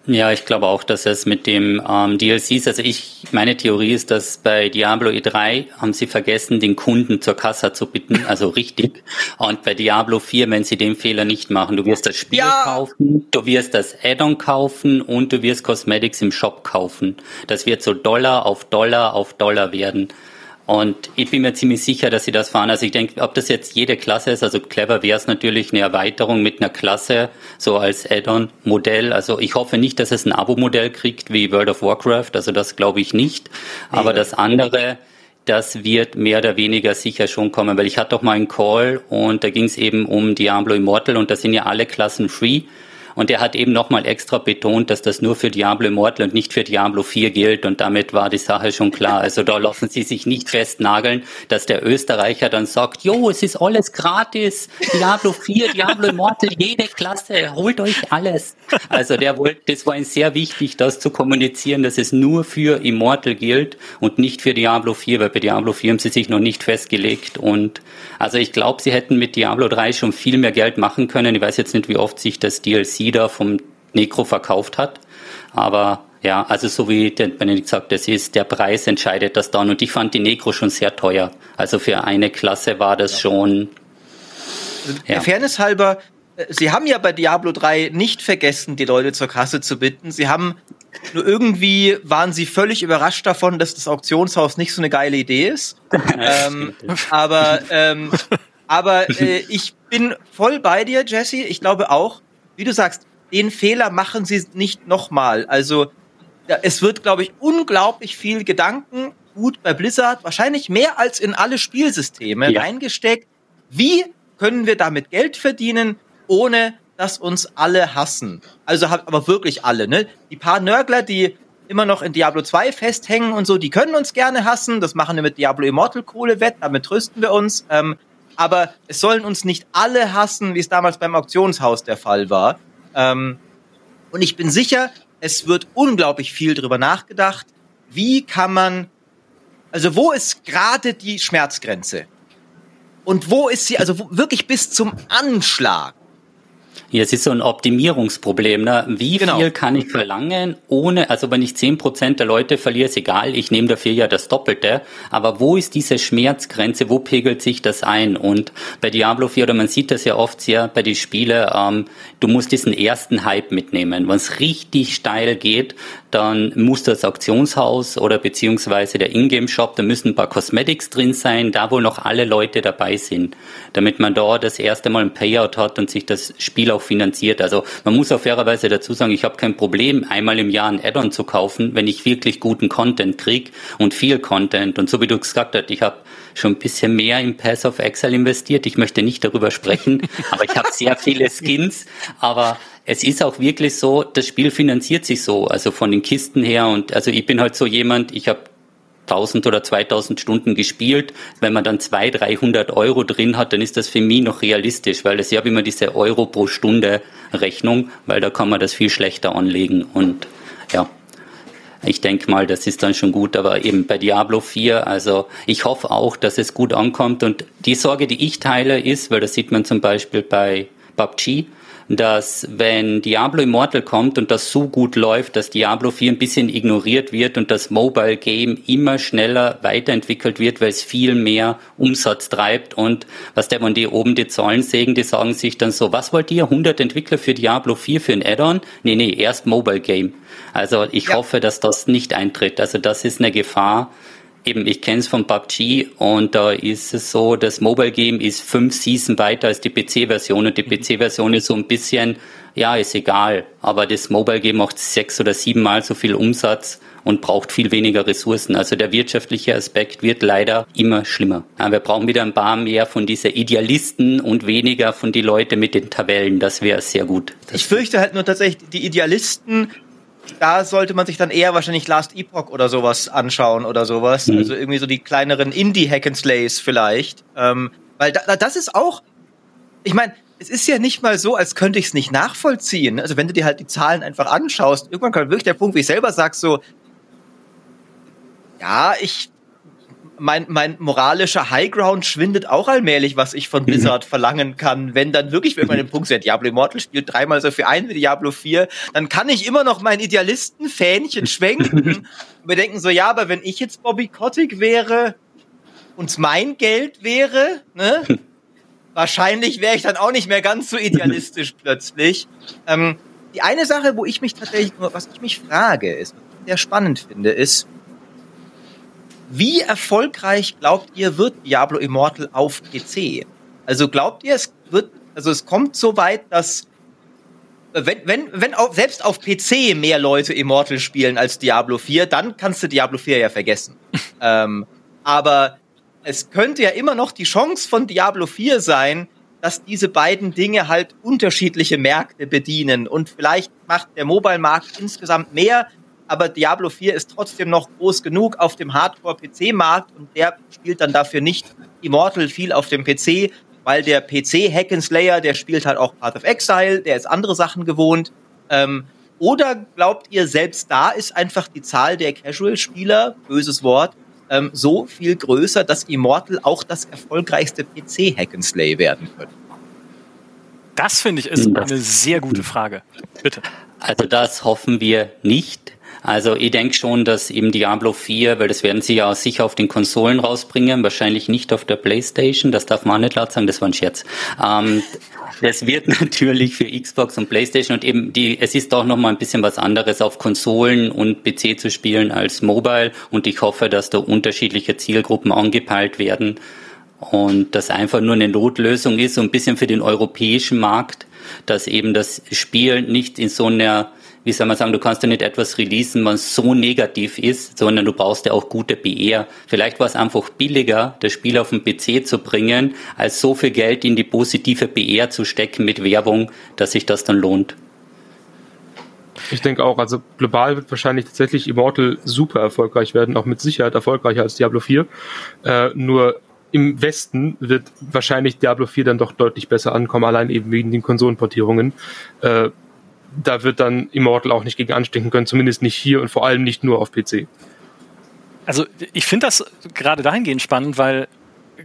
Ja, ich glaube auch, dass es mit dem ähm, DLCs, also ich, meine Theorie ist, dass bei Diablo E3 haben sie vergessen, den Kunden zur Kasse zu bitten, also richtig. *laughs* Und bei Diablo 4, wenn sie den Fehler nicht machen, du wirst das Spiel ja. kaufen, du wirst das Add-on kaufen und du wirst Cosmetics im Shop kaufen. Das wird so Dollar auf Dollar auf Dollar werden. Und ich bin mir ziemlich sicher, dass sie das fahren. Also ich denke, ob das jetzt jede Klasse ist, also clever wäre es natürlich eine Erweiterung mit einer Klasse, so als Add-on-Modell. Also ich hoffe nicht, dass es ein Abo-Modell kriegt wie World of Warcraft. Also das glaube ich nicht. Aber das andere, das wird mehr oder weniger sicher schon kommen, weil ich hatte doch mal einen Call und da ging es eben um Diablo Immortal und da sind ja alle Klassen free. Und er hat eben nochmal extra betont, dass das nur für Diablo Immortal und nicht für Diablo 4 gilt. Und damit war die Sache schon klar. Also da lassen sie sich nicht festnageln, dass der Österreicher dann sagt, jo, es ist alles gratis. Diablo 4, Diablo Immortal, jede Klasse, holt euch alles. Also der wollte, das war ihm sehr wichtig, das zu kommunizieren, dass es nur für Immortal gilt und nicht für Diablo 4, weil bei Diablo 4 haben sie sich noch nicht festgelegt. Und also ich glaube, sie hätten mit Diablo 3 schon viel mehr Geld machen können. Ich weiß jetzt nicht, wie oft sich das DLC Lieder vom Necro verkauft hat. Aber ja, also so wie der Benedikt sagt, das ist, der Preis entscheidet das dann. Und ich fand die Necro schon sehr teuer. Also für eine Klasse war das schon. Ja. Der Fairness halber, äh, Sie haben ja bei Diablo 3 nicht vergessen, die Leute zur Kasse zu bitten. Sie haben nur irgendwie waren sie völlig überrascht davon, dass das Auktionshaus nicht so eine geile Idee ist. *laughs* ähm, aber ähm, aber äh, ich bin voll bei dir, Jesse. Ich glaube auch, wie du sagst, den Fehler machen sie nicht nochmal. Also ja, es wird, glaube ich, unglaublich viel Gedanken gut bei Blizzard, wahrscheinlich mehr als in alle Spielsysteme ja. reingesteckt. Wie können wir damit Geld verdienen, ohne dass uns alle hassen? Also aber wirklich alle, ne? Die paar Nörgler, die immer noch in Diablo 2 festhängen und so, die können uns gerne hassen. Das machen wir mit Diablo Immortal Kohle wett, damit trösten wir uns. Ähm, aber es sollen uns nicht alle hassen, wie es damals beim Auktionshaus der Fall war. Ähm, und ich bin sicher, es wird unglaublich viel darüber nachgedacht, wie kann man, also wo ist gerade die Schmerzgrenze? Und wo ist sie, also wirklich bis zum Anschlag? Ja, es ist so ein Optimierungsproblem. Ne? Wie genau. viel kann ich verlangen, ohne, also wenn ich zehn Prozent der Leute verliere, ist egal, ich nehme dafür ja das Doppelte. Aber wo ist diese Schmerzgrenze, wo pegelt sich das ein? Und bei Diablo 4, oder man sieht das ja oft sehr bei den Spielen, ähm, du musst diesen ersten Hype mitnehmen. Wenn es richtig steil geht, dann muss das Auktionshaus oder beziehungsweise der Ingame-Shop, da müssen ein paar Cosmetics drin sein, da wo noch alle Leute dabei sind, damit man da das erste Mal ein Payout hat und sich das Spiel auch finanziert. Also man muss auch fairerweise dazu sagen, ich habe kein Problem, einmal im Jahr ein Add-on zu kaufen, wenn ich wirklich guten Content krieg und viel Content. Und so wie du gesagt hast, ich habe schon ein bisschen mehr in Pass of Excel investiert. Ich möchte nicht darüber sprechen, *laughs* aber ich habe sehr viele Skins. Aber es ist auch wirklich so, das Spiel finanziert sich so, also von den Kisten her. Und also ich bin halt so jemand, ich habe 1000 oder 2000 Stunden gespielt. Wenn man dann 200, 300 Euro drin hat, dann ist das für mich noch realistisch, weil es ja immer diese Euro pro Stunde Rechnung, weil da kann man das viel schlechter anlegen und ja. Ich denke mal, das ist dann schon gut, aber eben bei Diablo 4, also ich hoffe auch, dass es gut ankommt und die Sorge, die ich teile, ist, weil das sieht man zum Beispiel bei PUBG, dass wenn Diablo Immortal kommt und das so gut läuft, dass Diablo 4 ein bisschen ignoriert wird und das Mobile Game immer schneller weiterentwickelt wird, weil es viel mehr Umsatz treibt und was der von die oben die Zahlen sägen, die sagen sich dann so, was wollt ihr? 100 Entwickler für Diablo 4 für ein Add-on? Nee, nee, erst Mobile Game. Also ich ja. hoffe, dass das nicht eintritt. Also das ist eine Gefahr, Eben, ich kenne es von PUBG und da ist es so, das Mobile Game ist fünf Season weiter als die PC-Version und die mhm. PC-Version ist so ein bisschen, ja, ist egal, aber das Mobile Game macht sechs oder siebenmal so viel Umsatz und braucht viel weniger Ressourcen. Also der wirtschaftliche Aspekt wird leider immer schlimmer. Ja, wir brauchen wieder ein paar mehr von diesen Idealisten und weniger von die Leute mit den Tabellen. Das wäre sehr gut. Das ich fürchte halt nur tatsächlich, die Idealisten da sollte man sich dann eher wahrscheinlich Last Epoch oder sowas anschauen oder sowas. Mhm. Also irgendwie so die kleineren Indie-Hack-and-Slays vielleicht. Ähm, weil da, das ist auch, ich meine, es ist ja nicht mal so, als könnte ich es nicht nachvollziehen. Also wenn du dir halt die Zahlen einfach anschaust, irgendwann kommt wirklich der Punkt, wie ich selber sag, so, ja, ich mein, mein moralischer Highground schwindet auch allmählich, was ich von *clears throat* Blizzard verlangen kann. Wenn dann wirklich wenn man den Punkt sagt, Diablo Immortal spielt dreimal so viel ein wie Diablo 4, dann kann ich immer noch mein Idealisten-Fähnchen *laughs* schwenken und wir denken so, ja, aber wenn ich jetzt Bobby Kotick wäre und mein Geld wäre, ne, *laughs* wahrscheinlich wäre ich dann auch nicht mehr ganz so idealistisch *laughs* plötzlich. Ähm, die eine Sache, wo ich mich tatsächlich, was ich mich frage, ist, was ich sehr spannend finde, ist, wie erfolgreich glaubt ihr, wird Diablo Immortal auf PC? Also glaubt ihr, es wird, also es kommt so weit, dass wenn, wenn, wenn auch selbst auf PC mehr Leute Immortal spielen als Diablo 4, dann kannst du Diablo 4 ja vergessen. *laughs* ähm, aber es könnte ja immer noch die Chance von Diablo 4 sein, dass diese beiden Dinge halt unterschiedliche Märkte bedienen und vielleicht macht der Mobile-Markt insgesamt mehr, aber Diablo 4 ist trotzdem noch groß genug auf dem Hardcore-PC-Markt und der spielt dann dafür nicht Immortal viel auf dem PC, weil der PC Hack'n'Slayer, der spielt halt auch Path of Exile, der ist andere Sachen gewohnt. Ähm, oder glaubt ihr, selbst da ist einfach die Zahl der Casual-Spieler, böses Wort, ähm, so viel größer, dass Immortal auch das erfolgreichste PC Hack'n'Slay werden könnte? Das finde ich ist eine sehr gute Frage. Bitte. Also das hoffen wir nicht. Also ich denke schon, dass eben Diablo 4, weil das werden sie ja sicher auf den Konsolen rausbringen, wahrscheinlich nicht auf der Playstation, das darf man nicht laut sagen, das war ein Scherz. Ähm, das wird *laughs* natürlich für Xbox und Playstation und eben die, es ist auch nochmal ein bisschen was anderes auf Konsolen und PC zu spielen als Mobile und ich hoffe, dass da unterschiedliche Zielgruppen angepeilt werden und das einfach nur eine Notlösung ist, so ein bisschen für den europäischen Markt, dass eben das Spiel nicht in so einer wie soll man sagen, du kannst ja nicht etwas releasen, was so negativ ist, sondern du brauchst ja auch gute PR. Vielleicht war es einfach billiger, das Spiel auf den PC zu bringen, als so viel Geld in die positive PR zu stecken mit Werbung, dass sich das dann lohnt. Ich denke auch, also global wird wahrscheinlich tatsächlich Immortal super erfolgreich werden, auch mit Sicherheit erfolgreicher als Diablo 4. Äh, nur im Westen wird wahrscheinlich Diablo 4 dann doch deutlich besser ankommen, allein eben wegen den Konsolenportierungen. Äh, da wird dann Immortal auch nicht gegen anstinken können, zumindest nicht hier und vor allem nicht nur auf PC. Also ich finde das gerade dahingehend spannend, weil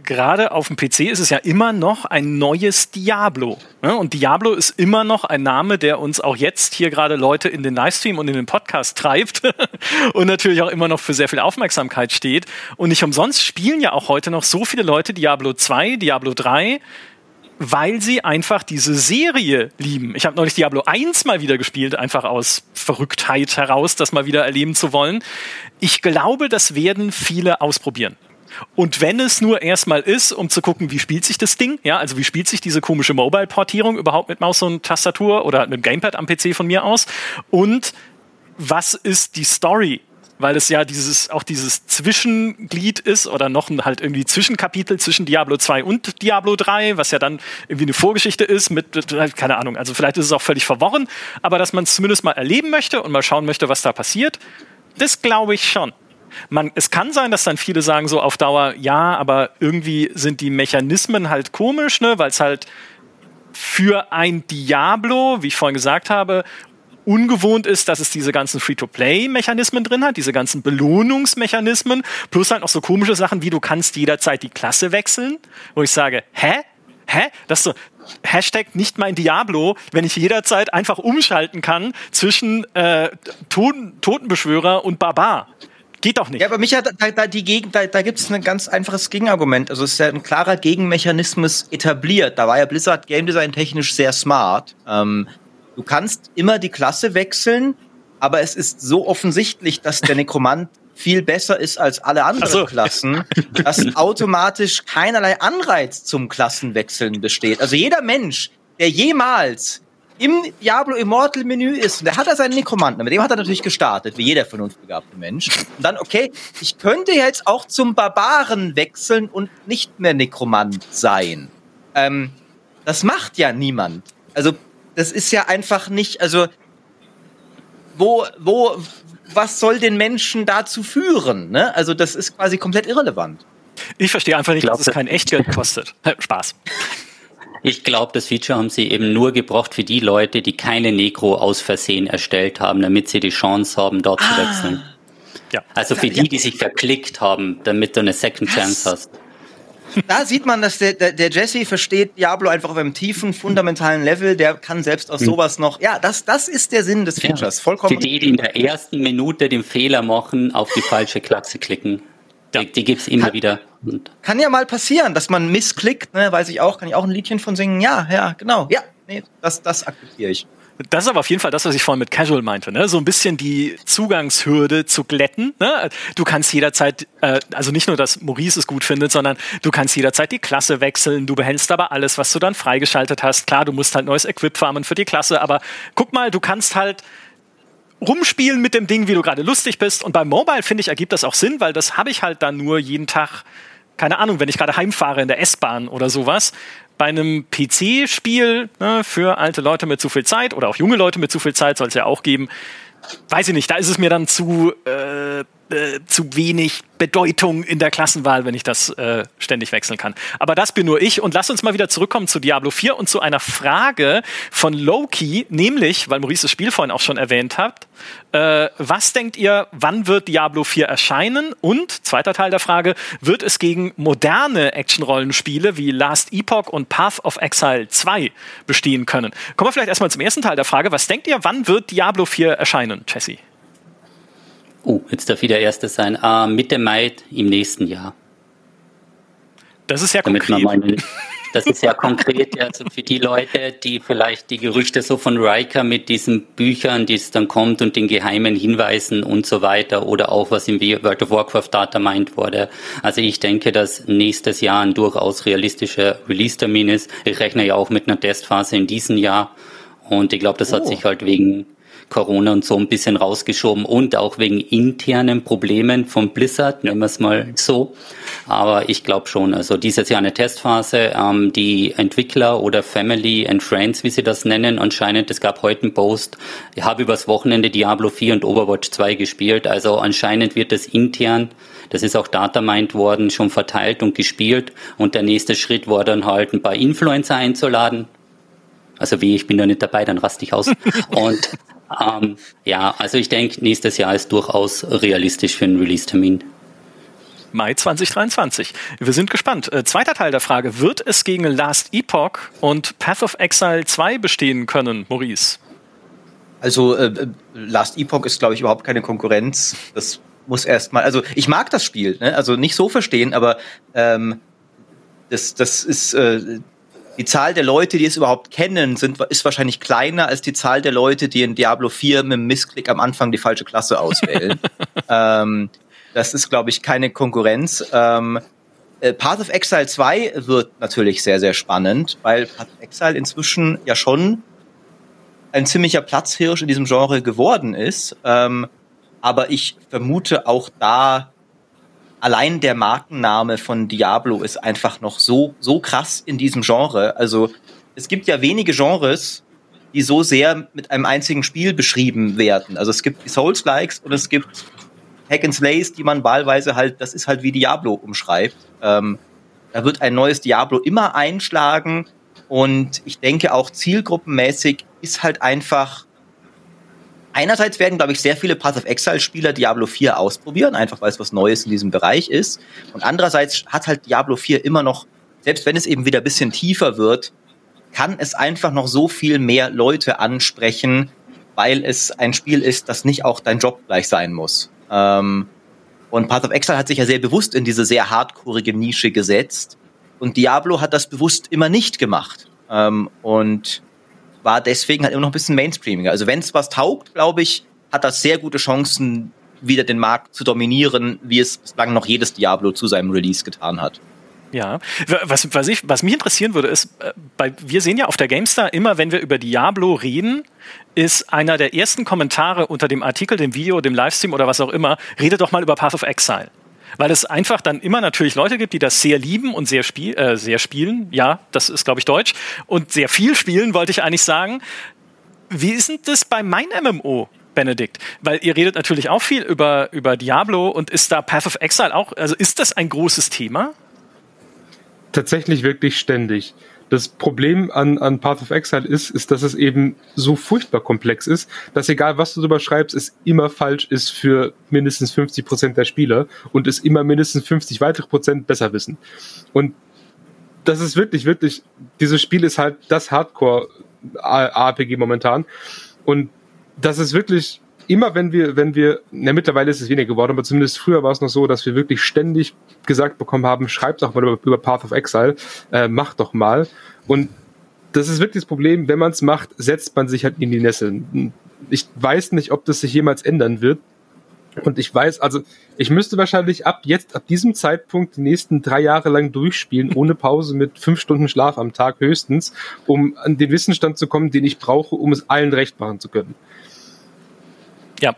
gerade auf dem PC ist es ja immer noch ein neues Diablo. Ne? Und Diablo ist immer noch ein Name, der uns auch jetzt hier gerade Leute in den Livestream und in den Podcast treibt *laughs* und natürlich auch immer noch für sehr viel Aufmerksamkeit steht. Und nicht umsonst spielen ja auch heute noch so viele Leute Diablo 2, Diablo 3, weil sie einfach diese Serie lieben. Ich habe neulich Diablo 1 mal wieder gespielt, einfach aus Verrücktheit heraus, das mal wieder erleben zu wollen. Ich glaube, das werden viele ausprobieren. Und wenn es nur erstmal ist, um zu gucken, wie spielt sich das Ding, ja, also wie spielt sich diese komische Mobile-Portierung überhaupt mit Maus und Tastatur oder mit Gamepad am PC von mir aus und was ist die Story weil es ja dieses, auch dieses Zwischenglied ist oder noch ein halt irgendwie Zwischenkapitel zwischen Diablo 2 und Diablo 3, was ja dann irgendwie eine Vorgeschichte ist mit, keine Ahnung, also vielleicht ist es auch völlig verworren, aber dass man es zumindest mal erleben möchte und mal schauen möchte, was da passiert, das glaube ich schon. Man, es kann sein, dass dann viele sagen so auf Dauer, ja, aber irgendwie sind die Mechanismen halt komisch, ne, weil es halt für ein Diablo, wie ich vorhin gesagt habe, ungewohnt ist, dass es diese ganzen Free-to-Play-Mechanismen drin hat, diese ganzen Belohnungsmechanismen, plus halt noch so komische Sachen wie du kannst jederzeit die Klasse wechseln, wo ich sage, hä? Hä? Das ist so, Hashtag nicht mein Diablo, wenn ich jederzeit einfach umschalten kann zwischen äh, Toten, Totenbeschwörer und Barbar. Geht doch nicht. Ja, aber Micha, da, da, die Gegen, da, da gibt es ein ganz einfaches Gegenargument. Also es ist ja ein klarer Gegenmechanismus etabliert. Da war ja Blizzard Game Design technisch sehr smart. Ähm, Du kannst immer die Klasse wechseln, aber es ist so offensichtlich, dass der Nekromant *laughs* viel besser ist als alle anderen so. Klassen, *laughs* dass automatisch keinerlei Anreiz zum Klassenwechseln besteht. Also jeder Mensch, der jemals im Diablo Immortal Menü ist, und der hat da seinen Nekromanten, mit dem hat er natürlich gestartet, wie jeder vernunftbegabte Mensch. Und dann, okay, ich könnte jetzt auch zum Barbaren wechseln und nicht mehr Nekromant sein. Ähm, das macht ja niemand. Also das ist ja einfach nicht, also wo, wo, was soll den Menschen dazu führen? Ne? Also das ist quasi komplett irrelevant. Ich verstehe einfach nicht, glaub, dass es kein Echtgeld kostet. *laughs* Spaß. Ich glaube, das Feature haben sie eben nur gebraucht für die Leute, die keine Necro aus Versehen erstellt haben, damit sie die Chance haben, dort ah. zu wechseln. Ja. Also für die, die sich verklickt haben, damit du eine Second Chance hast da sieht man, dass der, der, der Jesse versteht Diablo einfach auf einem tiefen, fundamentalen Level. Der kann selbst aus hm. sowas noch. Ja, das, das ist der Sinn des Features. Vollkommen. Für die, die in der ersten Minute den Fehler machen, auf die falsche Klasse klicken. Ja. Die, die gibt's immer kann, wieder. Kann ja mal passieren, dass man missklickt, ne, weiß ich auch, kann ich auch ein Liedchen von singen. Ja, ja, genau. Ja, nee, das, das akzeptiere ich. Das ist aber auf jeden Fall das, was ich vorhin mit Casual meinte. Ne? So ein bisschen die Zugangshürde zu glätten. Ne? Du kannst jederzeit, äh, also nicht nur, dass Maurice es gut findet, sondern du kannst jederzeit die Klasse wechseln. Du behältst aber alles, was du dann freigeschaltet hast. Klar, du musst halt neues Equip farmen für die Klasse, aber guck mal, du kannst halt rumspielen mit dem Ding, wie du gerade lustig bist. Und beim Mobile, finde ich, ergibt das auch Sinn, weil das habe ich halt dann nur jeden Tag keine Ahnung, wenn ich gerade heimfahre in der S-Bahn oder sowas, bei einem PC-Spiel ne, für alte Leute mit zu viel Zeit oder auch junge Leute mit zu viel Zeit soll es ja auch geben. Weiß ich nicht, da ist es mir dann zu äh, äh, zu wenig Bedeutung in der Klassenwahl, wenn ich das äh, ständig wechseln kann. Aber das bin nur ich. Und lass uns mal wieder zurückkommen zu Diablo 4 und zu einer Frage von Loki, nämlich, weil Maurice das Spiel vorhin auch schon erwähnt hat, äh, was denkt ihr, wann wird Diablo 4 erscheinen? Und, zweiter Teil der Frage, wird es gegen moderne Action-Rollenspiele wie Last Epoch und Path of Exile 2 bestehen können? Kommen wir vielleicht erstmal zum ersten Teil der Frage. Was denkt ihr, wann wird Diablo 4 erscheinen, Jesse? Oh, jetzt darf ich der Erste sein. Äh, Mitte Mai im nächsten Jahr. Das ist ja Damit konkret. das ist ja konkret, also für die Leute, die vielleicht die Gerüchte so von Riker mit diesen Büchern, die es dann kommt und den geheimen Hinweisen und so weiter oder auch was im World of Warcraft Data meint wurde. Also ich denke, dass nächstes Jahr ein durchaus realistischer Release-Termin ist. Ich rechne ja auch mit einer Testphase in diesem Jahr und ich glaube, das oh. hat sich halt wegen Corona und so ein bisschen rausgeschoben und auch wegen internen Problemen von Blizzard, nennen wir es mal so. Aber ich glaube schon, also dieses Jahr eine Testphase. Ähm, die Entwickler oder Family and Friends, wie sie das nennen, anscheinend, es gab heute einen Post, ich habe übers Wochenende Diablo 4 und Overwatch 2 gespielt. Also anscheinend wird das intern, das ist auch datamind worden, schon verteilt und gespielt. Und der nächste Schritt war dann halt ein paar Influencer einzuladen. Also wie, ich bin da nicht dabei, dann raste ich aus. *laughs* und ähm, ja, also ich denke, nächstes Jahr ist durchaus realistisch für einen Release-Termin. Mai 2023. Wir sind gespannt. Äh, zweiter Teil der Frage. Wird es gegen Last Epoch und Path of Exile 2 bestehen können, Maurice? Also äh, äh, Last Epoch ist, glaube ich, überhaupt keine Konkurrenz. Das muss erstmal, also ich mag das Spiel, ne? also nicht so verstehen, aber ähm, das, das ist äh, die Zahl der Leute, die es überhaupt kennen, sind, ist wahrscheinlich kleiner als die Zahl der Leute, die in Diablo 4 mit dem Missklick am Anfang die falsche Klasse auswählen. *laughs* ähm, das ist, glaube ich, keine Konkurrenz. Ähm, äh, Path of Exile 2 wird natürlich sehr, sehr spannend, weil Path of Exile inzwischen ja schon ein ziemlicher Platzhirsch in diesem Genre geworden ist. Ähm, aber ich vermute auch da, allein der Markenname von Diablo ist einfach noch so, so krass in diesem Genre. Also es gibt ja wenige Genres, die so sehr mit einem einzigen Spiel beschrieben werden. Also es gibt die Souls-Likes und es gibt Hack and Slays, die man wahlweise halt, das ist halt wie Diablo umschreibt. Ähm, da wird ein neues Diablo immer einschlagen und ich denke auch zielgruppenmäßig ist halt einfach einerseits werden, glaube ich, sehr viele Path of Exile-Spieler Diablo 4 ausprobieren, einfach weil es was Neues in diesem Bereich ist. Und andererseits hat halt Diablo 4 immer noch, selbst wenn es eben wieder ein bisschen tiefer wird, kann es einfach noch so viel mehr Leute ansprechen, weil es ein Spiel ist, das nicht auch dein Job gleich sein muss. Ähm, und Path of Exile hat sich ja sehr bewusst in diese sehr hardcoreige Nische gesetzt. Und Diablo hat das bewusst immer nicht gemacht. Ähm, und war deswegen halt immer noch ein bisschen mainstreamiger. Also wenn es was taugt, glaube ich, hat das sehr gute Chancen, wieder den Markt zu dominieren, wie es bislang noch jedes Diablo zu seinem Release getan hat. Ja, was, was, ich, was mich interessieren würde, ist, äh, bei, wir sehen ja auf der GameStar immer, wenn wir über Diablo reden, ist einer der ersten Kommentare unter dem Artikel, dem Video, dem Livestream oder was auch immer, rede doch mal über Path of Exile weil es einfach dann immer natürlich Leute gibt, die das sehr lieben und sehr, spiel, äh, sehr spielen. Ja, das ist, glaube ich, Deutsch. Und sehr viel spielen, wollte ich eigentlich sagen. Wie ist denn das bei mein MMO? Benedikt, weil ihr redet natürlich auch viel über, über Diablo und ist da Path of Exile auch, also ist das ein großes Thema? Tatsächlich wirklich ständig. Das Problem an, an Path of Exile ist, ist, dass es eben so furchtbar komplex ist, dass egal was du darüber schreibst, es immer falsch ist für mindestens 50 Prozent der Spieler und es immer mindestens 50 weitere Prozent besser wissen. Und das ist wirklich, wirklich, dieses Spiel ist halt das Hardcore-ARPG momentan. Und das ist wirklich immer wenn wir, wenn wir, na, mittlerweile ist es weniger geworden, aber zumindest früher war es noch so, dass wir wirklich ständig gesagt bekommen haben, schreibt doch mal über, über Path of Exile, äh, macht doch mal. Und das ist wirklich das Problem, wenn man es macht, setzt man sich halt in die Nesseln. Ich weiß nicht, ob das sich jemals ändern wird. Und ich weiß, also ich müsste wahrscheinlich ab jetzt, ab diesem Zeitpunkt die nächsten drei Jahre lang durchspielen, ohne Pause mit fünf Stunden Schlaf am Tag höchstens, um an den Wissensstand zu kommen, den ich brauche, um es allen recht machen zu können. Ja,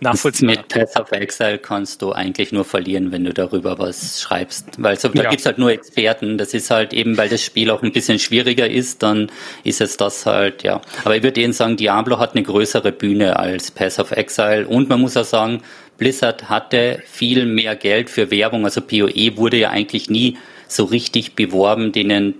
nachvollziehbar. Mit Path of Exile kannst du eigentlich nur verlieren, wenn du darüber was schreibst. Weil so, da ja. gibt's halt nur Experten. Das ist halt eben, weil das Spiel auch ein bisschen schwieriger ist, dann ist es das halt, ja. Aber ich würde Ihnen sagen, Diablo hat eine größere Bühne als Path of Exile. Und man muss auch sagen, Blizzard hatte viel mehr Geld für Werbung. Also PoE wurde ja eigentlich nie so richtig beworben, denen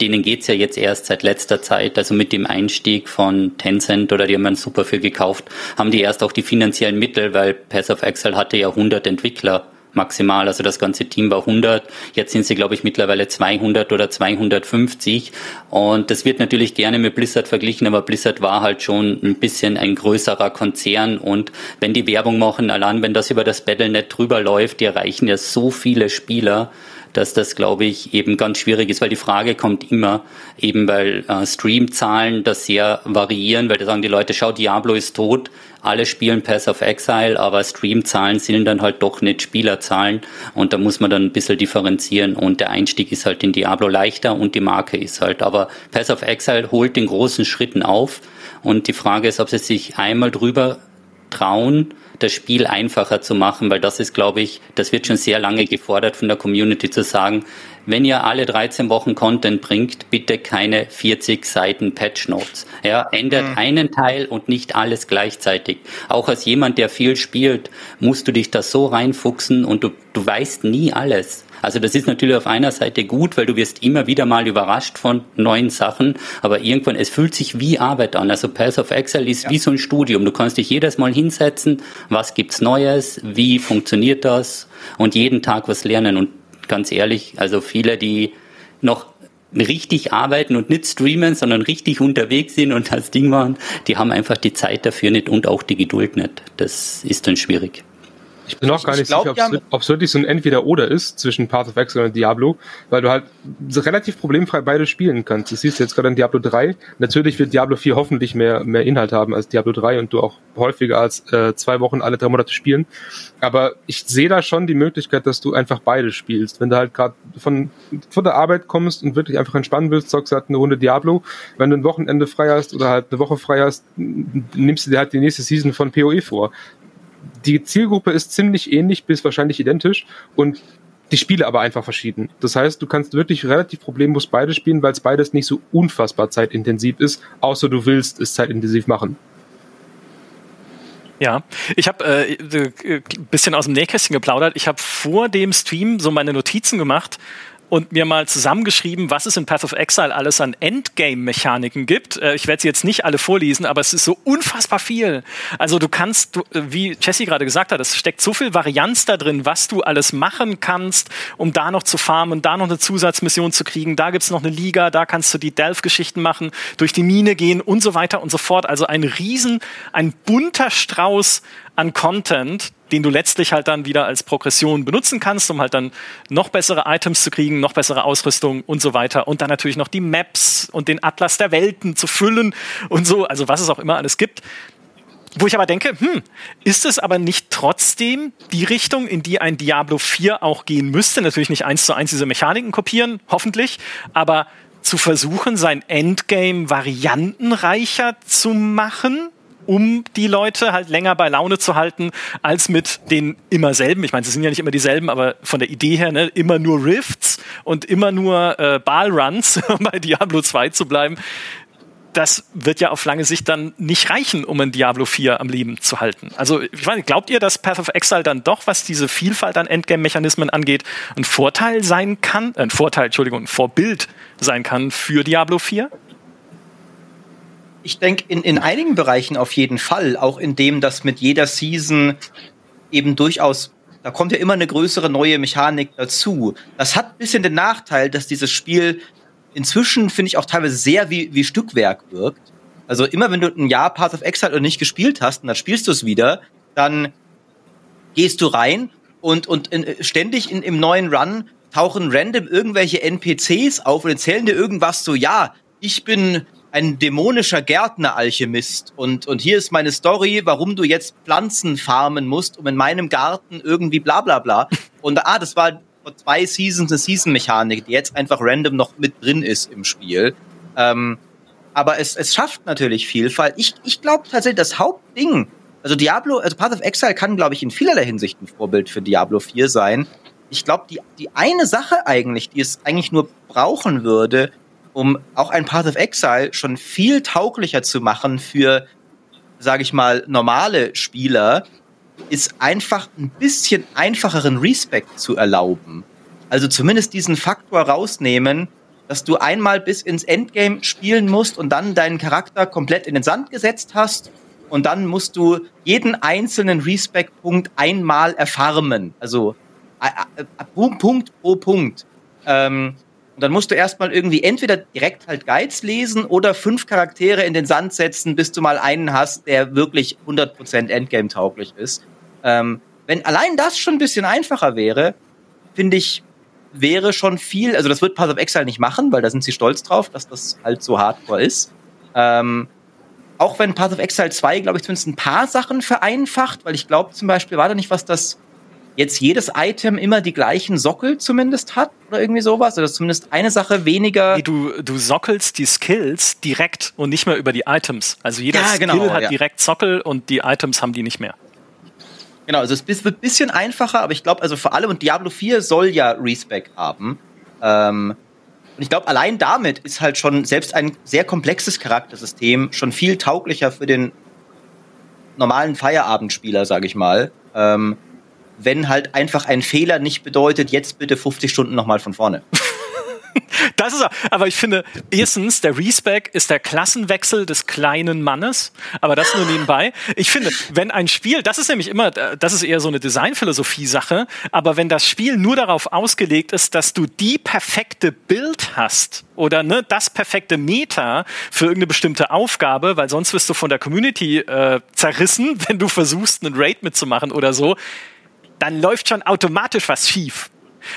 denen geht's ja jetzt erst seit letzter Zeit, also mit dem Einstieg von Tencent oder die haben einen super viel gekauft, haben die erst auch die finanziellen Mittel, weil Pass of Excel hatte ja 100 Entwickler maximal, also das ganze Team war 100, jetzt sind sie glaube ich mittlerweile 200 oder 250 und das wird natürlich gerne mit Blizzard verglichen, aber Blizzard war halt schon ein bisschen ein größerer Konzern. Und wenn die Werbung machen, allein wenn das über das Battlenet drüber läuft, die erreichen ja so viele Spieler, dass das, glaube ich, eben ganz schwierig ist, weil die Frage kommt immer, eben weil äh, Streamzahlen das sehr variieren, weil da sagen die Leute, schau, Diablo ist tot, alle spielen Pass of Exile, aber Streamzahlen sind dann halt doch nicht Spielerzahlen und da muss man dann ein bisschen differenzieren und der Einstieg ist halt in Diablo leichter und die Marke ist halt, aber Pass of Exile holt den großen Schritten auf und die Frage ist, ob sie sich einmal drüber trauen, das Spiel einfacher zu machen, weil das ist, glaube ich, das wird schon sehr lange gefordert von der Community zu sagen, wenn ihr alle 13 Wochen Content bringt, bitte keine 40 Seiten Patch Notes. Ja, ändert mhm. einen Teil und nicht alles gleichzeitig. Auch als jemand, der viel spielt, musst du dich da so reinfuchsen und du, du weißt nie alles. Also das ist natürlich auf einer Seite gut, weil du wirst immer wieder mal überrascht von neuen Sachen, aber irgendwann, es fühlt sich wie Arbeit an. Also Path of Excel ist ja. wie so ein Studium. Du kannst dich jedes Mal hinsetzen, was gibt's Neues, wie funktioniert das und jeden Tag was lernen. Und ganz ehrlich, also viele, die noch richtig arbeiten und nicht streamen, sondern richtig unterwegs sind und das Ding machen, die haben einfach die Zeit dafür nicht und auch die Geduld nicht. Das ist dann schwierig. Ich bin auch gar nicht glaub, sicher, ob es wirklich so ein Entweder-Oder ist zwischen Path of Exile und Diablo, weil du halt relativ problemfrei beide spielen kannst. Das siehst du jetzt gerade in Diablo 3. Natürlich wird Diablo 4 hoffentlich mehr, mehr Inhalt haben als Diablo 3 und du auch häufiger als äh, zwei Wochen alle drei Monate spielen. Aber ich sehe da schon die Möglichkeit, dass du einfach beide spielst. Wenn du halt gerade von, von der Arbeit kommst und wirklich einfach entspannen willst, zockst du halt eine Runde Diablo. Wenn du ein Wochenende frei hast oder halt eine Woche frei hast, nimmst du dir halt die nächste Season von PoE vor die Zielgruppe ist ziemlich ähnlich bis wahrscheinlich identisch und die Spiele aber einfach verschieden. Das heißt, du kannst wirklich relativ problemlos beide spielen, weil es beides nicht so unfassbar zeitintensiv ist, außer du willst es zeitintensiv machen. Ja, ich habe äh, äh, bisschen aus dem Nähkästchen geplaudert. Ich habe vor dem Stream so meine Notizen gemacht und mir mal zusammengeschrieben, was es in Path of Exile alles an Endgame-Mechaniken gibt. Äh, ich werde sie jetzt nicht alle vorlesen, aber es ist so unfassbar viel. Also du kannst, du, äh, wie Jesse gerade gesagt hat, es steckt so viel Varianz da drin, was du alles machen kannst, um da noch zu farmen, da noch eine Zusatzmission zu kriegen. Da gibt's noch eine Liga, da kannst du die Delph-Geschichten machen, durch die Mine gehen und so weiter und so fort. Also ein riesen, ein bunter Strauß an Content, den du letztlich halt dann wieder als Progression benutzen kannst, um halt dann noch bessere Items zu kriegen, noch bessere Ausrüstung und so weiter. Und dann natürlich noch die Maps und den Atlas der Welten zu füllen und so, also was es auch immer alles gibt. Wo ich aber denke, hm, ist es aber nicht trotzdem die Richtung, in die ein Diablo 4 auch gehen müsste? Natürlich nicht eins zu eins diese Mechaniken kopieren, hoffentlich, aber zu versuchen, sein Endgame variantenreicher zu machen, um die Leute halt länger bei Laune zu halten, als mit den immer selben. Ich meine, sie sind ja nicht immer dieselben, aber von der Idee her, ne, immer nur Rifts und immer nur äh, Ballruns, *laughs* um bei Diablo 2 zu bleiben. Das wird ja auf lange Sicht dann nicht reichen, um ein Diablo 4 am Leben zu halten. Also, ich meine, glaubt ihr, dass Path of Exile dann doch, was diese Vielfalt an Endgame-Mechanismen angeht, ein Vorteil sein kann, äh, ein Vorteil, Entschuldigung, ein Vorbild sein kann für Diablo 4? Ich denke, in, in einigen Bereichen auf jeden Fall, auch in dem, dass mit jeder Season eben durchaus, da kommt ja immer eine größere neue Mechanik dazu. Das hat ein bisschen den Nachteil, dass dieses Spiel inzwischen, finde ich, auch teilweise sehr wie, wie Stückwerk wirkt. Also immer wenn du ein Jahr Path of Exile und nicht gespielt hast und dann spielst du es wieder, dann gehst du rein und, und in, ständig in, im neuen Run tauchen random irgendwelche NPCs auf und erzählen dir irgendwas so, ja, ich bin ein dämonischer Gärtner-Alchemist und, und hier ist meine Story, warum du jetzt Pflanzen farmen musst, um in meinem Garten irgendwie bla bla bla. Und ah, das war vor zwei Seasons eine Season-Mechanik, die jetzt einfach random noch mit drin ist im Spiel. Ähm, aber es, es schafft natürlich Vielfalt. Ich, ich glaube tatsächlich, das Hauptding, also Diablo, also Path of Exile kann, glaube ich, in vielerlei Hinsicht ein Vorbild für Diablo 4 sein. Ich glaube, die, die eine Sache eigentlich, die es eigentlich nur brauchen würde, um auch ein Path of Exile schon viel tauglicher zu machen für, sage ich mal, normale Spieler, ist einfach ein bisschen einfacheren Respect zu erlauben. Also zumindest diesen Faktor rausnehmen, dass du einmal bis ins Endgame spielen musst und dann deinen Charakter komplett in den Sand gesetzt hast und dann musst du jeden einzelnen Respect-Punkt einmal erfarmen. Also Punkt pro Punkt. Ähm, und dann musst du erstmal irgendwie entweder direkt halt Guides lesen oder fünf Charaktere in den Sand setzen, bis du mal einen hast, der wirklich 100% Endgame-tauglich ist. Ähm, wenn allein das schon ein bisschen einfacher wäre, finde ich, wäre schon viel, also das wird Path of Exile nicht machen, weil da sind sie stolz drauf, dass das halt so hardcore ist. Ähm, auch wenn Path of Exile 2, glaube ich, zumindest ein paar Sachen vereinfacht, weil ich glaube zum Beispiel, war da nicht was, das jetzt jedes Item immer die gleichen Sockel zumindest hat oder irgendwie sowas? Oder zumindest eine Sache weniger. Nee, du, du sockelst die Skills direkt und nicht mehr über die Items. Also jeder ja, genau, Skill hat ja. direkt Sockel und die Items haben die nicht mehr. Genau, also es wird ein bisschen einfacher, aber ich glaube, also vor allem, und Diablo 4 soll ja Respec haben. Ähm, und ich glaube, allein damit ist halt schon selbst ein sehr komplexes Charaktersystem schon viel tauglicher für den normalen Feierabendspieler, sage ich mal. Ähm, wenn halt einfach ein Fehler nicht bedeutet, jetzt bitte 50 Stunden nochmal von vorne. *laughs* Das ist, aber ich finde, erstens, der Respec ist der Klassenwechsel des kleinen Mannes, aber das nur nebenbei. Ich finde, wenn ein Spiel, das ist nämlich immer, das ist eher so eine Designphilosophie-Sache, aber wenn das Spiel nur darauf ausgelegt ist, dass du die perfekte Bild hast oder ne, das perfekte Meta für irgendeine bestimmte Aufgabe, weil sonst wirst du von der Community äh, zerrissen, *laughs* wenn du versuchst, einen Raid mitzumachen oder so, dann läuft schon automatisch was schief.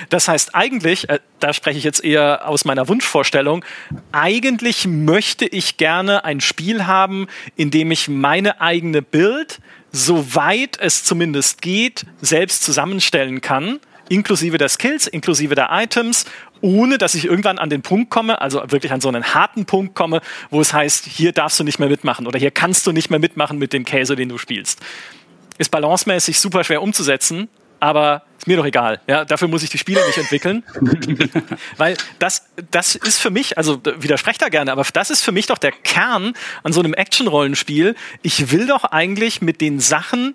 Das heißt, eigentlich, äh, da spreche ich jetzt eher aus meiner Wunschvorstellung, eigentlich möchte ich gerne ein Spiel haben, in dem ich meine eigene Bild, soweit es zumindest geht, selbst zusammenstellen kann inklusive der Skills, inklusive der Items, ohne dass ich irgendwann an den Punkt komme, also wirklich an so einen harten Punkt komme, wo es heißt, hier darfst du nicht mehr mitmachen oder hier kannst du nicht mehr mitmachen mit dem Käse, den du spielst. Ist balancemäßig super schwer umzusetzen, aber ist mir doch egal. Ja, dafür muss ich die Spiele nicht entwickeln. *laughs* Weil das, das ist für mich, also widersprecht da gerne, aber das ist für mich doch der Kern an so einem Action-Rollenspiel. Ich will doch eigentlich mit den Sachen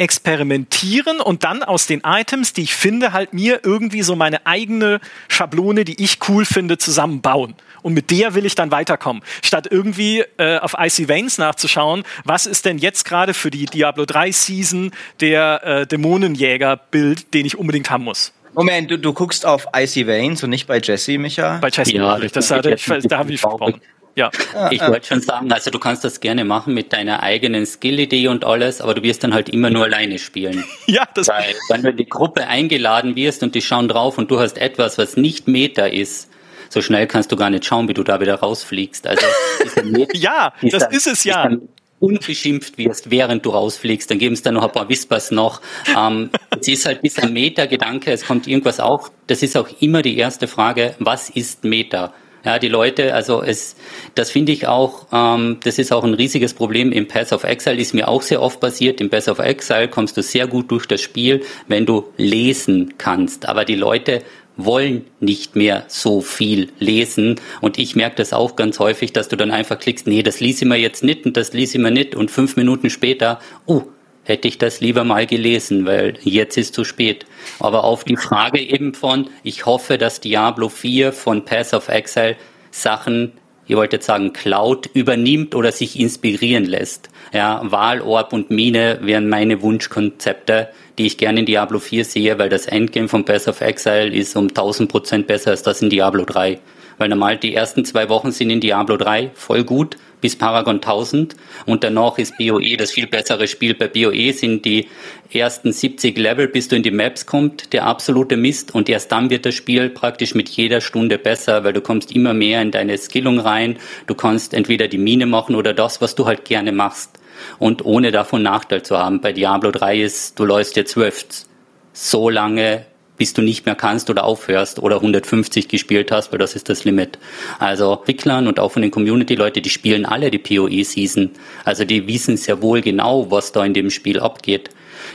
experimentieren und dann aus den Items, die ich finde, halt mir irgendwie so meine eigene Schablone, die ich cool finde, zusammenbauen. Und mit der will ich dann weiterkommen. Statt irgendwie äh, auf Icy Veins nachzuschauen, was ist denn jetzt gerade für die Diablo 3 Season der äh, Dämonenjäger-Bild, den ich unbedingt haben muss. Moment, du, du guckst auf Icy Veins und nicht bei Jesse, Micha? Bei Jesse, ja, das, das, das, das, da habe ich versprochen. Ja. Ich wollte schon sagen, also du kannst das gerne machen mit deiner eigenen Skill-Idee und alles, aber du wirst dann halt immer nur alleine spielen. *laughs* ja, das Weil, wenn du in die Gruppe eingeladen wirst und die schauen drauf und du hast etwas, was nicht Meta ist, so schnell kannst du gar nicht schauen, wie du da wieder rausfliegst. Also *laughs* Meta, ja, das ist es ja. Ist unbeschimpft wirst, während du rausfliegst, dann geben es da noch ein paar Whispers noch. Ähm, *laughs* es ist halt dieser Meta-Gedanke, es kommt irgendwas auf. Das ist auch immer die erste Frage, was ist Meta? Ja, die Leute, also es, das finde ich auch, ähm, das ist auch ein riesiges Problem im Pass of Exile, ist mir auch sehr oft passiert. Im Pass of Exile kommst du sehr gut durch das Spiel, wenn du lesen kannst. Aber die Leute wollen nicht mehr so viel lesen. Und ich merke das auch ganz häufig, dass du dann einfach klickst, nee, das ließ ich mir jetzt nicht und das ließ ich mir nicht. Und fünf Minuten später, oh, hätte ich das lieber mal gelesen, weil jetzt ist zu spät. Aber auf die Frage eben von, ich hoffe, dass Diablo 4 von Pass of Exile Sachen, ihr wollt jetzt sagen, Cloud übernimmt oder sich inspirieren lässt. Ja, Wahlorb und Mine wären meine Wunschkonzepte, die ich gerne in Diablo 4 sehe, weil das Endgame von Pass of Exile ist um 1000 Prozent besser als das in Diablo 3. Weil normal die ersten zwei Wochen sind in Diablo 3 voll gut bis Paragon 1000 und danach ist BOE das viel bessere Spiel. Bei BOE sind die ersten 70 Level, bis du in die Maps kommst, der absolute Mist und erst dann wird das Spiel praktisch mit jeder Stunde besser, weil du kommst immer mehr in deine Skillung rein. Du kannst entweder die Mine machen oder das, was du halt gerne machst und ohne davon Nachteil zu haben. Bei Diablo 3 ist, du läufst jetzt 12 so lange, bis du nicht mehr kannst oder aufhörst oder 150 gespielt hast, weil das ist das Limit. Also Entwicklern und auch von den Community-Leute, die spielen alle die PoE-Season. Also die wissen sehr wohl genau, was da in dem Spiel abgeht.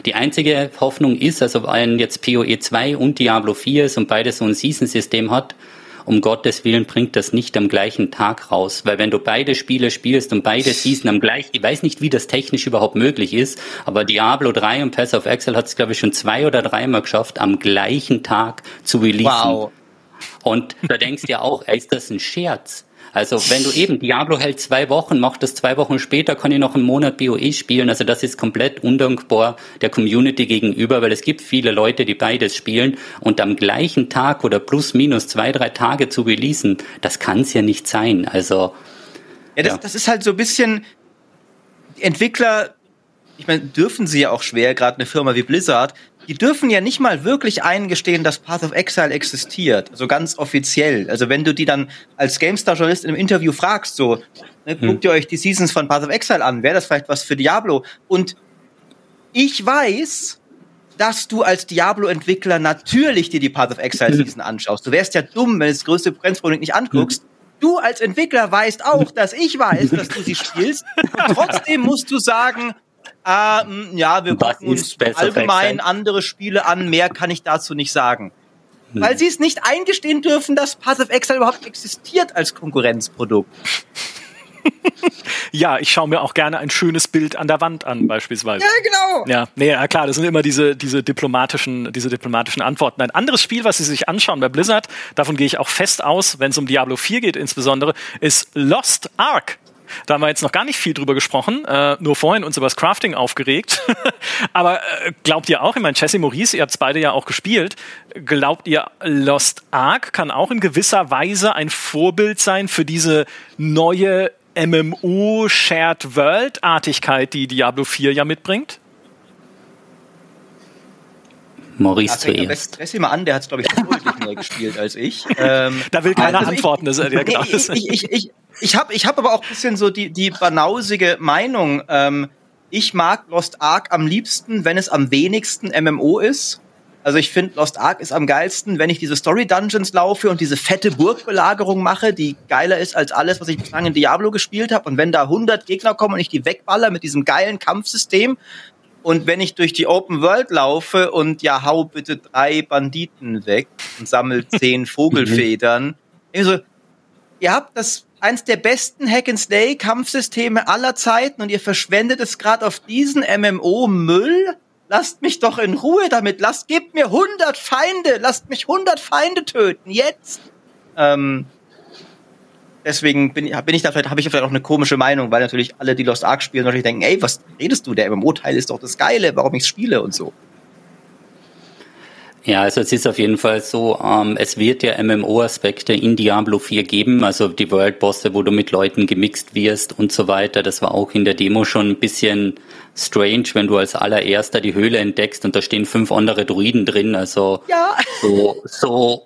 Die einzige Hoffnung ist, also wenn jetzt PoE 2 und Diablo 4 ist und beides so ein Season-System hat, um Gottes Willen bringt das nicht am gleichen Tag raus. Weil wenn du beide Spiele spielst und beide Season am gleichen, ich weiß nicht, wie das technisch überhaupt möglich ist, aber Diablo 3 und Pass of Exile hat es, glaube ich, schon zwei oder dreimal geschafft, am gleichen Tag zu releasen. Wow. Und da denkst du ja auch, ey, ist das ein Scherz? Also wenn du eben Diablo hält zwei Wochen, macht das zwei Wochen später, kann ich noch einen Monat BOE spielen. Also das ist komplett undankbar der Community gegenüber, weil es gibt viele Leute, die beides spielen und am gleichen Tag oder plus minus zwei, drei Tage zu releasen, das kann es ja nicht sein. Also ja, das, ja. das ist halt so ein bisschen Entwickler ich meine, dürfen sie ja auch schwer, gerade eine Firma wie Blizzard, die dürfen ja nicht mal wirklich eingestehen, dass Path of Exile existiert, so ganz offiziell. Also wenn du die dann als GameStar-Journalist in einem Interview fragst, so, ne, hm. guckt ihr euch die Seasons von Path of Exile an, wäre das vielleicht was für Diablo? Und ich weiß, dass du als Diablo-Entwickler natürlich dir die Path of Exile Season anschaust. Du wärst ja dumm, wenn du das größte Konkurrenzprodukt nicht anguckst. Du als Entwickler weißt auch, dass ich weiß, dass du sie spielst. Und *laughs* trotzdem musst du sagen, ähm, ja, wir gucken uns allgemein andere Spiele an. Mehr kann ich dazu nicht sagen. Hm. Weil sie es nicht eingestehen dürfen, dass Passive Exile überhaupt existiert als Konkurrenzprodukt. *laughs* ja, ich schaue mir auch gerne ein schönes Bild an der Wand an, beispielsweise. Ja, genau. Ja, nee, ja klar, das sind immer diese, diese diplomatischen, diese diplomatischen Antworten. Ein anderes Spiel, was Sie sich anschauen bei Blizzard, davon gehe ich auch fest aus, wenn es um Diablo 4 geht insbesondere, ist Lost Ark. Da haben wir jetzt noch gar nicht viel drüber gesprochen, äh, nur vorhin uns über das Crafting aufgeregt. *laughs* Aber äh, glaubt ihr auch, ich meine, Jesse Maurice, ihr habt es beide ja auch gespielt, glaubt ihr, Lost Ark kann auch in gewisser Weise ein Vorbild sein für diese neue MMO Shared World Artigkeit, die Diablo 4 ja mitbringt? Maurice ja, zuerst. Stress ihn mal an, der hat es, glaube ich, *laughs* deutlich mehr gespielt als ich. Ähm, da will keiner also antworten. Ich, das, ja, genau. ich ich, ich, ich, ich habe ich hab aber auch ein bisschen so die, die banausige Meinung. Ähm, ich mag Lost Ark am liebsten, wenn es am wenigsten MMO ist. Also ich finde, Lost Ark ist am geilsten, wenn ich diese Story Dungeons laufe und diese fette Burgbelagerung mache, die geiler ist als alles, was ich bislang in Diablo gespielt habe. Und wenn da 100 Gegner kommen und ich die wegballer mit diesem geilen Kampfsystem, und wenn ich durch die Open World laufe und ja, hau bitte drei Banditen weg und sammel zehn *laughs* Vogelfedern, so, ihr habt das eins der besten Hack and Slay Kampfsysteme aller Zeiten und ihr verschwendet es gerade auf diesen MMO Müll. Lasst mich doch in Ruhe damit. Lasst, gebt mir 100 Feinde. Lasst mich 100 Feinde töten. Jetzt. Ähm, Deswegen bin, bin ich da vielleicht, habe ich vielleicht auch eine komische Meinung, weil natürlich alle, die Lost Ark spielen, natürlich denken, ey, was redest du? Der MMO-Teil ist doch das Geile, warum ich spiele und so. Ja, also es ist auf jeden Fall so, ähm, es wird ja MMO-Aspekte in Diablo 4 geben, also die World-Bosse, wo du mit Leuten gemixt wirst und so weiter. Das war auch in der Demo schon ein bisschen strange, wenn du als allererster die Höhle entdeckst und da stehen fünf andere Druiden drin. Also ja. so, so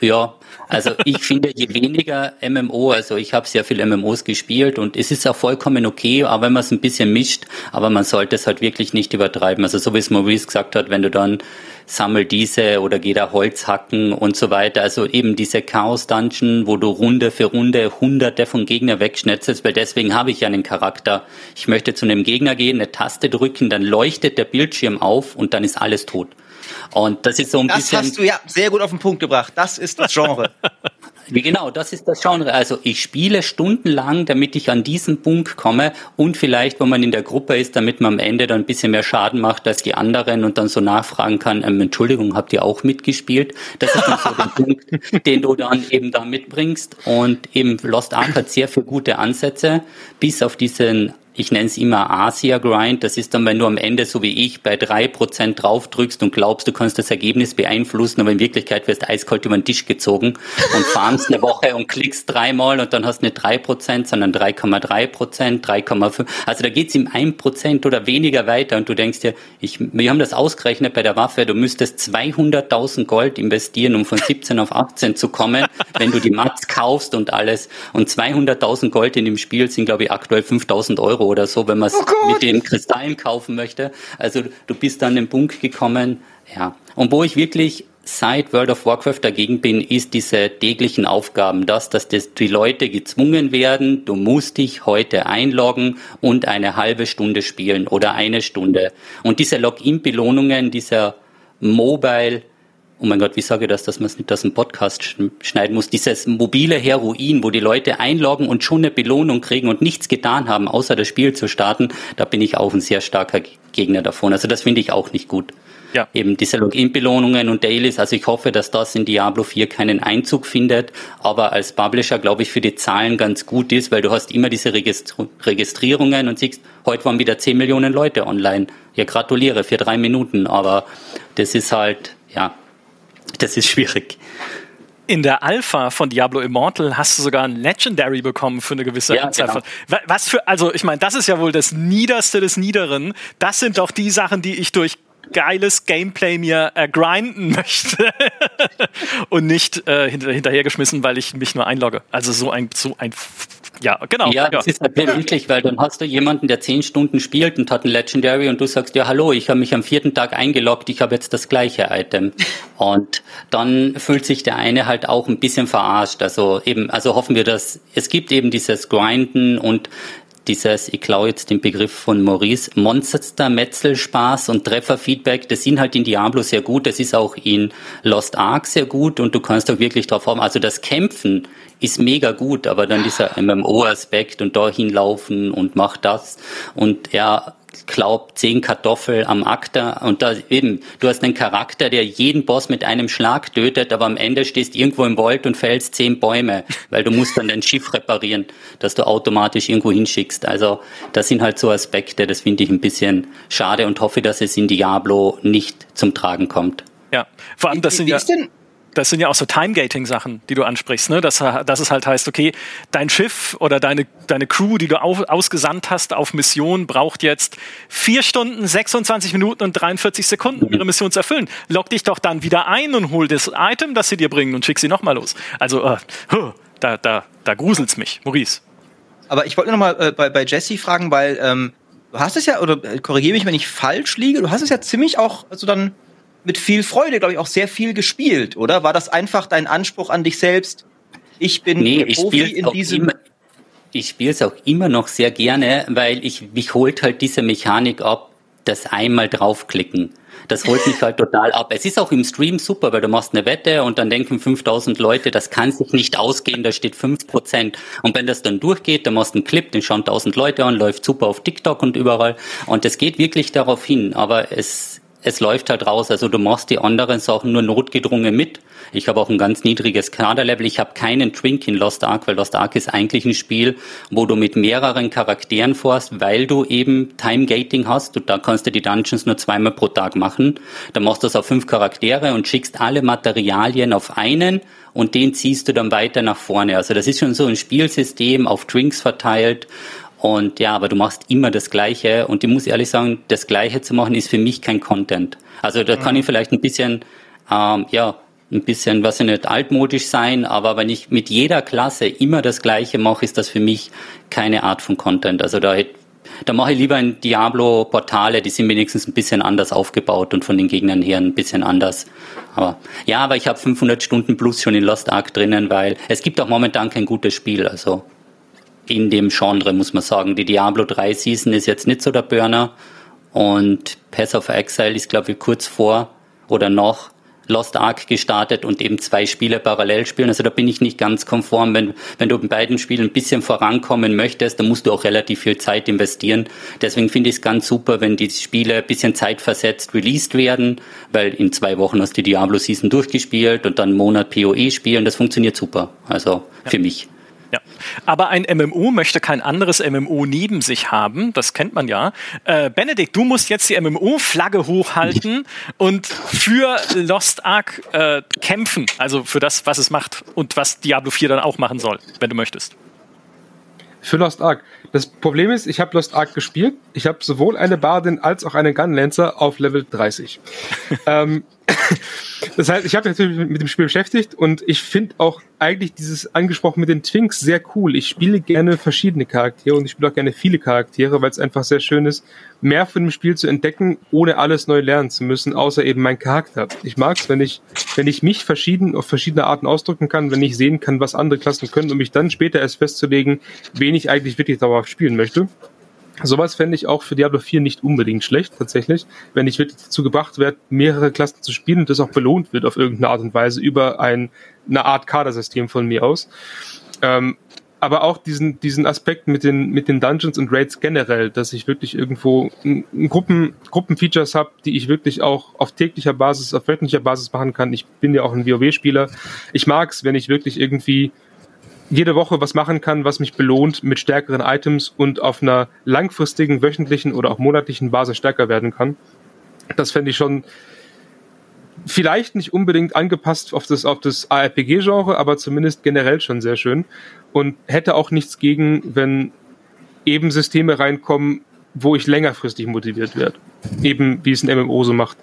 ja, also ich finde, je weniger MMO, also ich habe sehr viel MMOs gespielt und es ist auch vollkommen okay, aber wenn man es ein bisschen mischt, aber man sollte es halt wirklich nicht übertreiben. Also so wie es Maurice gesagt hat, wenn du dann sammel diese oder geh da Holz hacken und so weiter. Also eben diese Chaos-Dungeon, wo du Runde für Runde hunderte von Gegner wegschnetzelst, weil deswegen habe ich ja einen Charakter. Ich möchte zu einem Gegner gehen, eine Taste drücken, dann leuchtet der Bildschirm auf und dann ist alles tot. Und das ist so ein das bisschen. Das hast du ja sehr gut auf den Punkt gebracht. Das ist das Genre. *laughs* Genau, das ist das Genre. Also ich spiele stundenlang, damit ich an diesen Punkt komme und vielleicht, wenn man in der Gruppe ist, damit man am Ende dann ein bisschen mehr Schaden macht als die anderen und dann so nachfragen kann, ähm, Entschuldigung, habt ihr auch mitgespielt? Das ist dann so der *laughs* Punkt, den du dann eben da mitbringst. Und eben Lost Ark hat sehr viele gute Ansätze, bis auf diesen ich nenne es immer Asia Grind. Das ist dann, wenn du am Ende, so wie ich, bei drei Prozent drauf drückst und glaubst, du kannst das Ergebnis beeinflussen, aber in Wirklichkeit wirst eiskalt über den Tisch gezogen und *laughs* farmst eine Woche und klickst dreimal und dann hast du nicht drei Prozent, sondern 3,3 Prozent, 3,5. Also da geht's im ein Prozent oder weniger weiter und du denkst dir, ich, wir haben das ausgerechnet bei der Waffe, du müsstest 200.000 Gold investieren, um von 17 auf 18 zu kommen, *laughs* wenn du die Mats kaufst und alles. Und 200.000 Gold in dem Spiel sind, glaube ich, aktuell 5.000 Euro oder so, wenn man es oh mit den Kristallen kaufen möchte. Also du bist dann den Punkt gekommen, ja. Und wo ich wirklich seit World of Warcraft dagegen bin, ist diese täglichen Aufgaben, das, dass das die Leute gezwungen werden, du musst dich heute einloggen und eine halbe Stunde spielen oder eine Stunde. Und diese Login-Belohnungen, dieser Mobile oh mein Gott, wie sage ich das, dass man es nicht aus dem Podcast schneiden muss, dieses mobile Heroin, wo die Leute einloggen und schon eine Belohnung kriegen und nichts getan haben, außer das Spiel zu starten, da bin ich auch ein sehr starker Gegner davon. Also das finde ich auch nicht gut. Ja. Eben diese Login-Belohnungen und Dailies. Also ich hoffe, dass das in Diablo 4 keinen Einzug findet, aber als Publisher glaube ich für die Zahlen ganz gut ist, weil du hast immer diese Registri Registrierungen und siehst, heute waren wieder 10 Millionen Leute online. Ja, gratuliere für drei Minuten, aber das ist halt, ja, *laughs* das ist schwierig. In der Alpha von Diablo Immortal hast du sogar ein Legendary bekommen für eine gewisse ja, Anzahl genau. von. Was für, also ich meine, das ist ja wohl das Niederste des Niederen. Das sind doch die Sachen, die ich durch geiles Gameplay mir äh, grinden *laughs* möchte und nicht äh, hinter, hinterhergeschmissen, weil ich mich nur einlogge. Also so ein, so ein ja, genau. Ja, das ja. ist halt wirklich, weil dann hast du jemanden, der zehn Stunden spielt und hat ein Legendary und du sagst, ja, hallo, ich habe mich am vierten Tag eingeloggt, ich habe jetzt das gleiche Item. Und dann fühlt sich der eine halt auch ein bisschen verarscht. Also eben, also hoffen wir, dass es gibt eben dieses Grinden und dieses, ich klaue jetzt den Begriff von Maurice, Monster-Metzelspaß und Trefferfeedback, das sind halt in Diablo sehr gut, das ist auch in Lost Ark sehr gut und du kannst auch wirklich drauf haben, also das Kämpfen ist mega gut, aber dann dieser MMO-Aspekt und dahin laufen und mach das und ja, glaubt, zehn Kartoffel am Akta und da eben, du hast einen Charakter, der jeden Boss mit einem Schlag tötet, aber am Ende stehst irgendwo im Wald und fällst zehn Bäume, weil du musst dann dein Schiff reparieren, das du automatisch irgendwo hinschickst. Also das sind halt so Aspekte, das finde ich ein bisschen schade und hoffe, dass es in Diablo nicht zum Tragen kommt. Ja, vor allem das sind ja das sind ja auch so Time-Gating-Sachen, die du ansprichst, ne? dass, dass es halt heißt, okay, dein Schiff oder deine, deine Crew, die du auf, ausgesandt hast auf Mission, braucht jetzt vier Stunden, 26 Minuten und 43 Sekunden, um ihre Mission zu erfüllen. Log dich doch dann wieder ein und hol das Item, das sie dir bringen und schick sie nochmal los. Also, äh, da, da, da gruselt's mich. Maurice. Aber ich wollte nochmal äh, bei, bei Jesse fragen, weil ähm, du hast es ja, oder äh, korrigiere mich, wenn ich falsch liege, du hast es ja ziemlich auch, also dann mit viel Freude, glaube ich, auch sehr viel gespielt, oder? War das einfach dein Anspruch an dich selbst? Ich bin nee, ich Profi in diesem. Immer, ich spiele es auch immer noch sehr gerne, weil ich mich holt halt diese Mechanik ab, das einmal draufklicken. Das holt mich halt total ab. Es ist auch im Stream super, weil du machst eine Wette und dann denken 5000 Leute, das kann sich nicht ausgehen, da steht 5%. Und wenn das dann durchgeht, dann machst du einen Clip, den schauen 1000 Leute an, läuft super auf TikTok und überall. Und es geht wirklich darauf hin. Aber es, es läuft halt raus. Also du machst die anderen Sachen nur notgedrungen mit. Ich habe auch ein ganz niedriges Kaderlevel. Ich habe keinen Twink in Lost Ark, weil Lost Ark ist eigentlich ein Spiel, wo du mit mehreren Charakteren vorhast, weil du eben Time Gating hast. Und da kannst du die Dungeons nur zweimal pro Tag machen. Dann machst du das auf fünf Charaktere und schickst alle Materialien auf einen und den ziehst du dann weiter nach vorne. Also das ist schon so ein Spielsystem auf Drinks verteilt und ja, aber du machst immer das Gleiche. Und ich muss ehrlich sagen, das Gleiche zu machen ist für mich kein Content. Also da kann ich mhm. vielleicht ein bisschen, ähm, ja, ein bisschen, was ich nicht, altmodisch sein, aber wenn ich mit jeder Klasse immer das Gleiche mache, ist das für mich keine Art von Content. Also da, da mache ich lieber ein Diablo-Portale, die sind wenigstens ein bisschen anders aufgebaut und von den Gegnern her ein bisschen anders. Aber ja, aber ich habe 500 Stunden plus schon in Lost Ark drinnen, weil es gibt auch momentan kein gutes Spiel. Also in dem Genre, muss man sagen. Die Diablo 3 Season ist jetzt nicht so der Burner und Pass of Exile ist, glaube ich, kurz vor oder noch Lost Ark gestartet und eben zwei Spiele parallel spielen. Also da bin ich nicht ganz konform. Wenn, wenn du in beiden Spielen ein bisschen vorankommen möchtest, dann musst du auch relativ viel Zeit investieren. Deswegen finde ich es ganz super, wenn die Spiele ein bisschen zeitversetzt released werden, weil in zwei Wochen hast du die Diablo Season durchgespielt und dann einen Monat PoE spielen. Das funktioniert super. Also ja. für mich. Ja. Aber ein MMO möchte kein anderes MMO neben sich haben, das kennt man ja. Äh, Benedikt, du musst jetzt die MMO-Flagge hochhalten *laughs* und für Lost Ark äh, kämpfen, also für das, was es macht und was Diablo 4 dann auch machen soll, wenn du möchtest. Für Lost Ark. Das Problem ist, ich habe Lost Ark gespielt. Ich habe sowohl eine Bardin als auch eine Gunlancer auf Level 30. *laughs* ähm, das heißt, ich habe mich natürlich mit dem Spiel beschäftigt und ich finde auch eigentlich dieses angesprochen mit den Twinks sehr cool. Ich spiele gerne verschiedene Charaktere und ich spiele auch gerne viele Charaktere, weil es einfach sehr schön ist, mehr von dem Spiel zu entdecken, ohne alles neu lernen zu müssen, außer eben mein Charakter. Ich mag es, wenn ich, wenn ich mich verschieden auf verschiedene Arten ausdrücken kann, wenn ich sehen kann, was andere Klassen können, um mich dann später erst festzulegen, wen ich eigentlich wirklich dauerhaft spielen möchte. Sowas fände ich auch für Diablo 4 nicht unbedingt schlecht, tatsächlich, wenn ich wirklich dazu gebracht werde, mehrere Klassen zu spielen und das auch belohnt wird auf irgendeine Art und Weise über ein, eine Art Kadersystem von mir aus. Ähm, aber auch diesen, diesen Aspekt mit den, mit den Dungeons und Raids generell, dass ich wirklich irgendwo Gruppen, Gruppenfeatures habe, die ich wirklich auch auf täglicher Basis, auf wöchentlicher Basis machen kann. Ich bin ja auch ein WoW-Spieler. Ich mag's, wenn ich wirklich irgendwie jede Woche was machen kann, was mich belohnt mit stärkeren Items und auf einer langfristigen, wöchentlichen oder auch monatlichen Basis stärker werden kann. Das fände ich schon vielleicht nicht unbedingt angepasst auf das, auf das ARPG-Genre, aber zumindest generell schon sehr schön. Und hätte auch nichts gegen, wenn eben Systeme reinkommen, wo ich längerfristig motiviert werde. Eben wie es ein MMO so macht.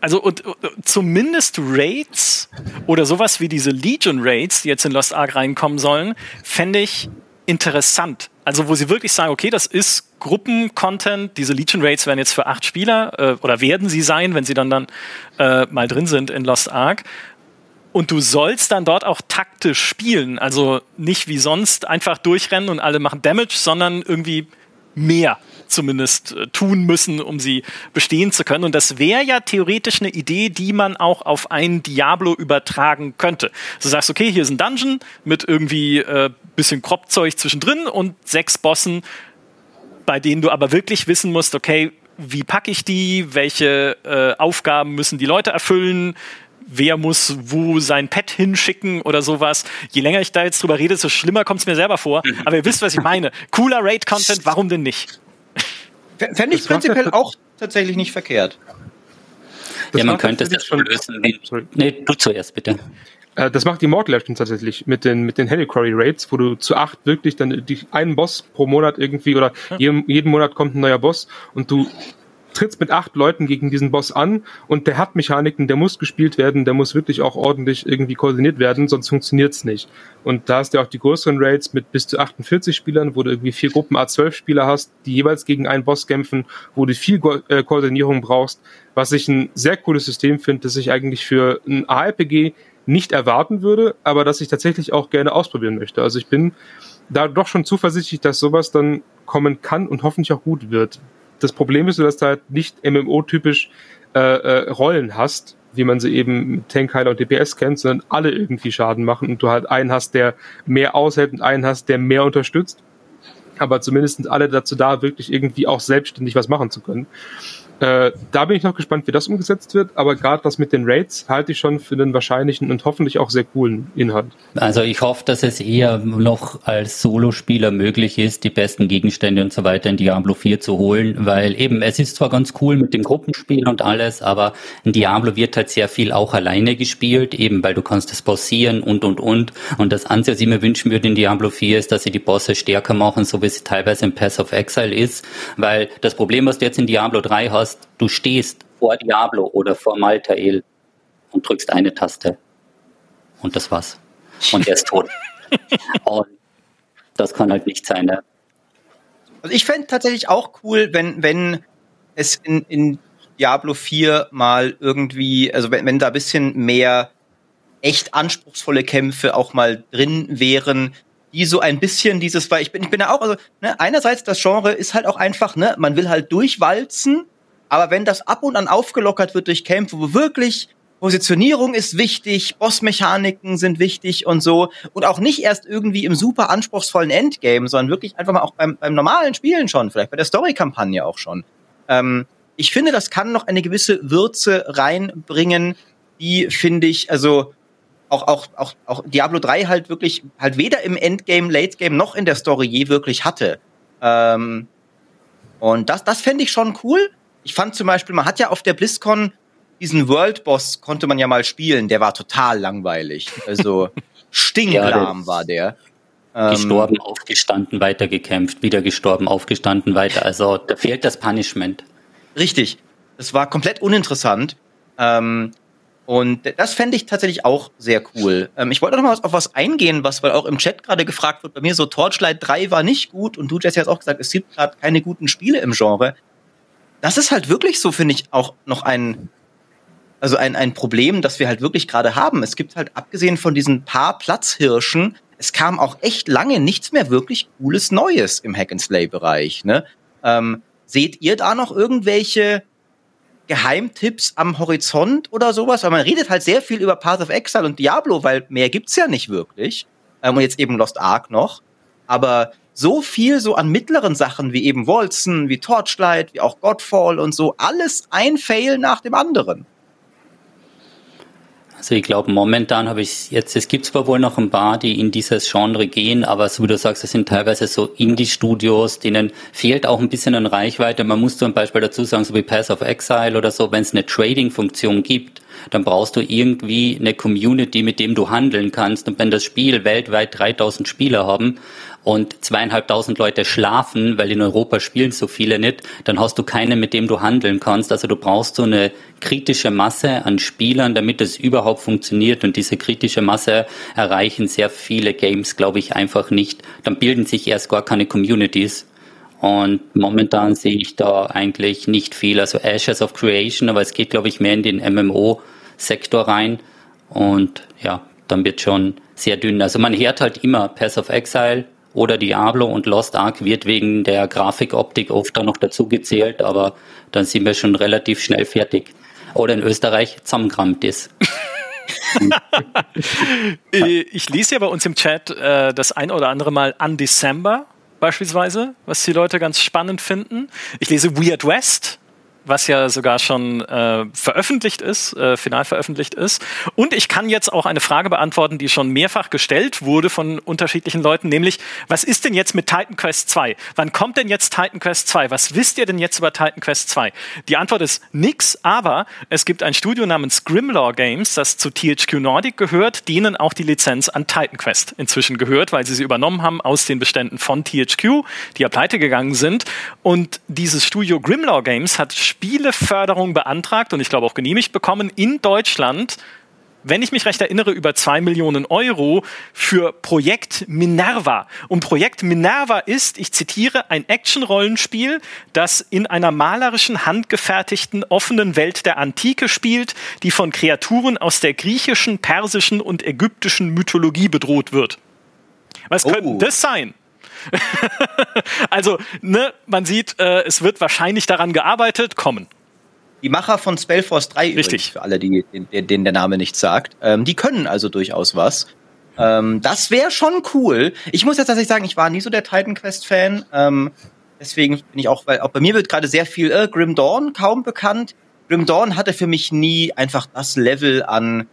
Also und, und, zumindest Raids oder sowas wie diese Legion Raids, die jetzt in Lost Ark reinkommen sollen, fände ich interessant. Also wo sie wirklich sagen, okay, das ist Gruppen-Content. Diese Legion Raids werden jetzt für acht Spieler äh, oder werden sie sein, wenn sie dann dann äh, mal drin sind in Lost Ark. Und du sollst dann dort auch taktisch spielen. Also nicht wie sonst einfach durchrennen und alle machen Damage, sondern irgendwie mehr zumindest äh, tun müssen, um sie bestehen zu können. Und das wäre ja theoretisch eine Idee, die man auch auf einen Diablo übertragen könnte. Du sagst, okay, hier ist ein Dungeon mit irgendwie äh, bisschen Kropfzeug zwischendrin und sechs Bossen, bei denen du aber wirklich wissen musst, okay, wie packe ich die, welche äh, Aufgaben müssen die Leute erfüllen, wer muss wo sein Pet hinschicken oder sowas. Je länger ich da jetzt drüber rede, desto schlimmer kommt es mir selber vor. Aber ihr wisst, was ich meine. Cooler Raid-Content, warum denn nicht? Fände ich prinzipiell auch tatsächlich nicht verkehrt. Das ja, man könnte es schon lösen. Nee, du zuerst bitte. Äh, das macht die Immortal Legends tatsächlich mit den, mit den Heliquary Raids, wo du zu acht wirklich dann die, einen Boss pro Monat irgendwie oder ja. jeden, jeden Monat kommt ein neuer Boss und du trittst mit acht Leuten gegen diesen Boss an und der hat Mechaniken, der muss gespielt werden, der muss wirklich auch ordentlich irgendwie koordiniert werden, sonst funktioniert's nicht. Und da hast du auch die größeren Raids mit bis zu 48 Spielern, wo du irgendwie vier Gruppen A12 Spieler hast, die jeweils gegen einen Boss kämpfen, wo du viel Ko äh, Koordinierung brauchst, was ich ein sehr cooles System finde, das ich eigentlich für ein ARPG nicht erwarten würde, aber das ich tatsächlich auch gerne ausprobieren möchte. Also ich bin da doch schon zuversichtlich, dass sowas dann kommen kann und hoffentlich auch gut wird das Problem ist, dass du halt nicht MMO-typisch äh, äh, Rollen hast, wie man sie eben mit Tankheiler und DPS kennt, sondern alle irgendwie Schaden machen und du halt einen hast, der mehr aushält und einen hast, der mehr unterstützt. Aber zumindest sind alle dazu da, wirklich irgendwie auch selbstständig was machen zu können. Äh, da bin ich noch gespannt, wie das umgesetzt wird, aber gerade das mit den Raids halte ich schon für den wahrscheinlichen und hoffentlich auch sehr coolen Inhalt. Also ich hoffe, dass es eher noch als Solospieler möglich ist, die besten Gegenstände und so weiter in Diablo 4 zu holen, weil eben es ist zwar ganz cool mit dem Gruppenspiel und alles, aber in Diablo wird halt sehr viel auch alleine gespielt, eben weil du kannst es bossieren und und und und das Einzige, was ich mir wünschen würde in Diablo 4 ist, dass sie die Bosse stärker machen, so wie es teilweise in Pass of Exile ist, weil das Problem, was du jetzt in Diablo 3 hast, hast, du stehst vor Diablo oder vor Maltael und drückst eine Taste. Und das war's. Und er ist tot. *laughs* und das kann halt nicht sein. Ne? Also ich fände tatsächlich auch cool, wenn, wenn es in, in Diablo 4 mal irgendwie, also wenn, wenn da ein bisschen mehr echt anspruchsvolle Kämpfe auch mal drin wären, die so ein bisschen dieses, weil ich bin, ich bin ja auch, also ne, einerseits das Genre ist halt auch einfach, ne, man will halt durchwalzen aber wenn das ab und an aufgelockert wird durch Kämpfe, wo wirklich Positionierung ist wichtig, Bossmechaniken sind wichtig und so. Und auch nicht erst irgendwie im super anspruchsvollen Endgame, sondern wirklich einfach mal auch beim, beim normalen Spielen schon, vielleicht bei der Story-Kampagne auch schon. Ähm, ich finde, das kann noch eine gewisse Würze reinbringen, die finde ich, also auch, auch, auch, auch Diablo 3 halt wirklich, halt weder im Endgame, Late Game noch in der Story je wirklich hatte. Ähm, und das, das fände ich schon cool ich fand zum Beispiel, man hat ja auf der BlizzCon diesen World Boss konnte man ja mal spielen, der war total langweilig. Also stinklahm *laughs* ja, war der. Ähm, gestorben, ähm, aufgestanden, weitergekämpft, wieder gestorben, aufgestanden, weiter. Also da fehlt das Punishment. Richtig. Das war komplett uninteressant. Ähm, und das fände ich tatsächlich auch sehr cool. Ähm, ich wollte noch mal auf was eingehen, was, weil auch im Chat gerade gefragt wird, bei mir so Torchlight 3 war nicht gut und du, Jesse, hast auch gesagt, es gibt gerade keine guten Spiele im Genre das ist halt wirklich so, finde ich, auch noch ein, also ein, ein Problem, das wir halt wirklich gerade haben. Es gibt halt, abgesehen von diesen paar Platzhirschen, es kam auch echt lange nichts mehr wirklich cooles Neues im Hack-and-Slay-Bereich. Ne? Ähm, seht ihr da noch irgendwelche Geheimtipps am Horizont oder sowas? Weil man redet halt sehr viel über Path of Exile und Diablo, weil mehr gibt's ja nicht wirklich. Ähm, und jetzt eben Lost Ark noch. Aber so viel so an mittleren Sachen wie eben Wolzen, wie Torchlight, wie auch Godfall und so, alles ein Fail nach dem anderen. Also ich glaube, momentan habe ich jetzt, es gibt zwar wohl noch ein paar, die in dieses Genre gehen, aber so wie du sagst, es sind teilweise so Indie-Studios, denen fehlt auch ein bisschen an Reichweite. Man muss zum Beispiel dazu sagen, so wie Pass of Exile oder so, wenn es eine Trading-Funktion gibt, dann brauchst du irgendwie eine Community, mit dem du handeln kannst. Und wenn das Spiel weltweit 3000 Spieler haben und zweieinhalbtausend Leute schlafen, weil in Europa spielen so viele nicht, dann hast du keinen, mit dem du handeln kannst. Also du brauchst so eine kritische Masse an Spielern, damit es überhaupt funktioniert. Und diese kritische Masse erreichen sehr viele Games, glaube ich, einfach nicht. Dann bilden sich erst gar keine Communities. Und momentan sehe ich da eigentlich nicht viel. Also Ashes of Creation, aber es geht, glaube ich, mehr in den MMO-Sektor rein. Und ja, dann wird schon sehr dünn. Also man hört halt immer Pass of Exile oder Diablo und Lost Ark wird wegen der Grafikoptik oft auch noch dazu gezählt, aber dann sind wir schon relativ schnell fertig. Oder in Österreich zusammengerammt ist. *laughs* Äh, ich lese ja bei uns im Chat äh, das ein oder andere Mal an December beispielsweise, was die Leute ganz spannend finden. Ich lese Weird West, was ja sogar schon äh, veröffentlicht ist, äh, final veröffentlicht ist. Und ich kann jetzt auch eine Frage beantworten, die schon mehrfach gestellt wurde von unterschiedlichen Leuten, nämlich, was ist denn jetzt mit Titan Quest 2? Wann kommt denn jetzt Titan Quest 2? Was wisst ihr denn jetzt über Titan Quest 2? Die Antwort ist nix, aber es gibt ein Studio namens Grimlaw Games, das zu THQ Nordic gehört, denen auch die Lizenz an Titan Quest inzwischen gehört, weil sie sie übernommen haben aus den Beständen von THQ, die ja pleite gegangen sind. Und dieses Studio Grimlaw Games hat Spieleförderung beantragt und ich glaube auch genehmigt bekommen in Deutschland, wenn ich mich recht erinnere, über zwei Millionen Euro für Projekt Minerva. Und Projekt Minerva ist, ich zitiere, ein Action-Rollenspiel, das in einer malerischen, handgefertigten, offenen Welt der Antike spielt, die von Kreaturen aus der griechischen, persischen und ägyptischen Mythologie bedroht wird. Was oh. könnte das sein? *laughs* also, ne, man sieht, äh, es wird wahrscheinlich daran gearbeitet, kommen. Die Macher von Spellforce 3, Richtig. Für alle, die, denen, der Name nicht sagt, ähm, die können also durchaus was. Ähm, das wäre schon cool. Ich muss jetzt tatsächlich sagen, ich war nie so der Titan Quest-Fan. Ähm, deswegen bin ich auch, weil auch bei mir wird gerade sehr viel äh, Grim Dawn kaum bekannt. Grim Dawn hatte für mich nie einfach das Level an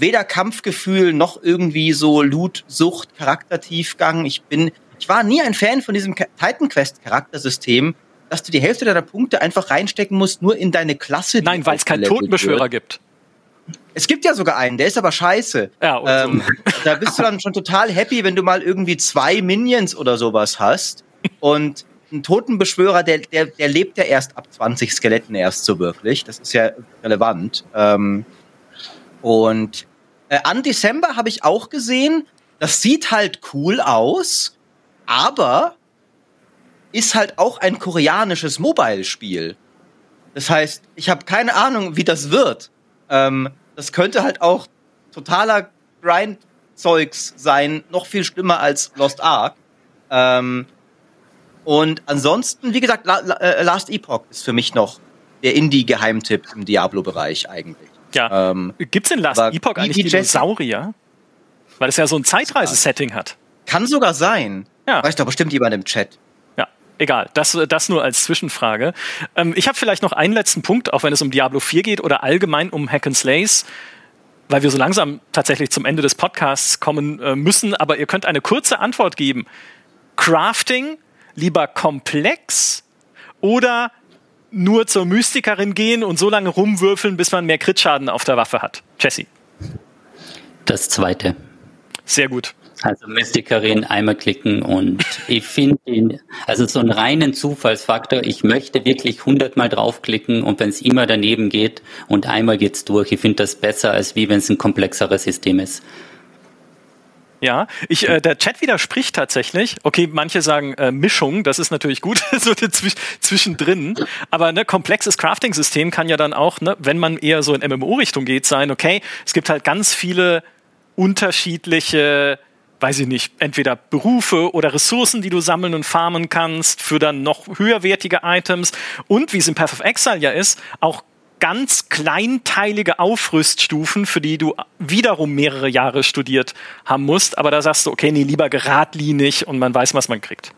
weder Kampfgefühl noch irgendwie so Loot-Sucht, Charaktertiefgang. Ich bin, ich war nie ein Fan von diesem Titan Quest Charaktersystem, dass du die Hälfte deiner Punkte einfach reinstecken musst, nur in deine Klasse. Nein, weil es keinen Totenbeschwörer wird. gibt. Es gibt ja sogar einen, der ist aber scheiße. Ja, ähm, *laughs* da bist du dann schon total happy, wenn du mal irgendwie zwei Minions oder sowas hast. Und ein Totenbeschwörer, der, der, der lebt ja erst ab 20 Skeletten erst so wirklich. Das ist ja relevant. Ähm, und äh, an December habe ich auch gesehen, das sieht halt cool aus, aber ist halt auch ein koreanisches Mobile-Spiel. Das heißt, ich habe keine Ahnung, wie das wird. Ähm, das könnte halt auch totaler Grind-Zeugs sein, noch viel schlimmer als Lost Ark. Ähm, und ansonsten, wie gesagt, La La äh, Last Epoch ist für mich noch der Indie-Geheimtipp im Diablo-Bereich eigentlich. Ja. Ähm, Gibt es in Last Epoch eigentlich Dinosaurier? Weil es ja so ein Zeitreise-Setting hat. Kann sogar sein. Ja. Weiß doch bestimmt jemand im Chat. Ja, egal. Das, das nur als Zwischenfrage. Ähm, ich habe vielleicht noch einen letzten Punkt, auch wenn es um Diablo 4 geht oder allgemein um Hack and Slays, weil wir so langsam tatsächlich zum Ende des Podcasts kommen äh, müssen. Aber ihr könnt eine kurze Antwort geben. Crafting lieber komplex oder nur zur Mystikerin gehen und so lange rumwürfeln, bis man mehr Kritschaden auf der Waffe hat? Jesse. Das zweite. Sehr gut. Also Mystikerin einmal klicken und ich finde ihn, also so einen reinen Zufallsfaktor, ich möchte wirklich hundertmal draufklicken und wenn es immer daneben geht und einmal geht's durch, ich finde das besser, als wie wenn es ein komplexeres System ist. Ja, ich, äh, der Chat widerspricht tatsächlich. Okay, manche sagen äh, Mischung, das ist natürlich gut, *laughs* so zwisch zwischendrin. Aber ne, komplexes Crafting-System kann ja dann auch, ne, wenn man eher so in MMO-Richtung geht, sein, okay, es gibt halt ganz viele unterschiedliche weiß ich nicht, entweder Berufe oder Ressourcen, die du sammeln und farmen kannst für dann noch höherwertige Items und wie es in Path of Exile ja ist, auch ganz kleinteilige Aufrüststufen, für die du wiederum mehrere Jahre studiert haben musst. Aber da sagst du, okay, nee, lieber geradlinig und man weiß, was man kriegt.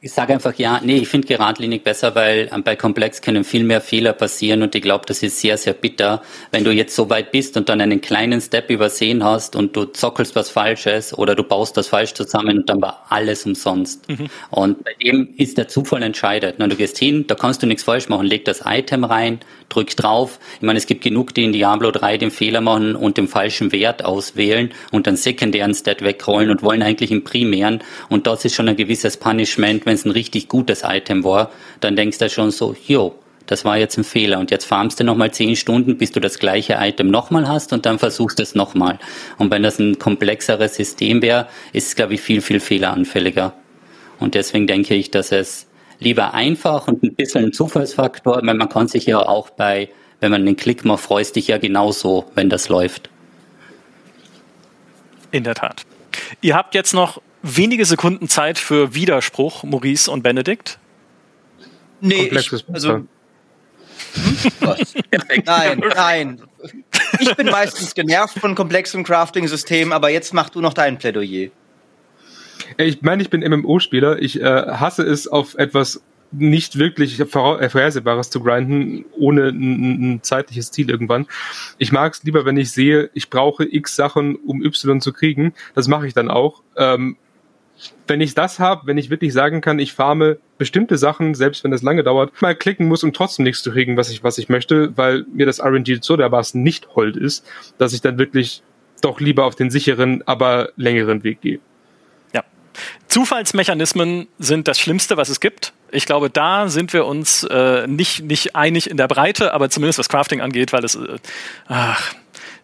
Ich sage einfach ja, nee, ich finde geradlinig besser, weil ähm, bei Komplex können viel mehr Fehler passieren und ich glaube, das ist sehr, sehr bitter, wenn du jetzt so weit bist und dann einen kleinen Step übersehen hast und du zockelst was Falsches oder du baust das falsch zusammen und dann war alles umsonst. Mhm. Und bei dem ist der Zufall entscheidet. Na, du gehst hin, da kannst du nichts falsch machen, leg das Item rein, drück drauf. Ich meine, es gibt genug, die in Diablo 3 den Fehler machen und den falschen Wert auswählen und dann sekundären Stat wegrollen und wollen eigentlich im primären und das ist schon ein gewisses Punishment, wenn es ein richtig gutes Item war, dann denkst du schon so, jo, das war jetzt ein Fehler und jetzt farmst du nochmal zehn Stunden, bis du das gleiche Item nochmal hast und dann versuchst du es nochmal. Und wenn das ein komplexeres System wäre, ist es, glaube ich, viel, viel fehleranfälliger. Und deswegen denke ich, dass es lieber einfach und ein bisschen ein Zufallsfaktor, weil man kann sich ja auch bei, wenn man den Klick macht, freust dich ja genauso, wenn das läuft. In der Tat. Ihr habt jetzt noch wenige Sekunden Zeit für Widerspruch, Maurice und Benedikt. Nee, ich, also. Hm? *laughs* nein, nein. Ich bin meistens genervt von komplexen Crafting-Systemen, aber jetzt mach du noch dein Plädoyer. Ich meine, ich bin MMO-Spieler. Ich äh, hasse es, auf etwas nicht wirklich Vorhersehbares zu grinden, ohne ein, ein zeitliches Ziel irgendwann. Ich mag es lieber, wenn ich sehe, ich brauche x Sachen, um Y zu kriegen. Das mache ich dann auch. Ähm, wenn ich das habe, wenn ich wirklich sagen kann, ich farme bestimmte Sachen, selbst wenn das lange dauert, mal klicken muss, um trotzdem nichts zu kriegen, was ich, was ich möchte, weil mir das RNG so dermaßen nicht hold ist, dass ich dann wirklich doch lieber auf den sicheren, aber längeren Weg gehe. Ja. Zufallsmechanismen sind das Schlimmste, was es gibt. Ich glaube, da sind wir uns äh, nicht, nicht einig in der Breite, aber zumindest was Crafting angeht, weil es, äh, ach,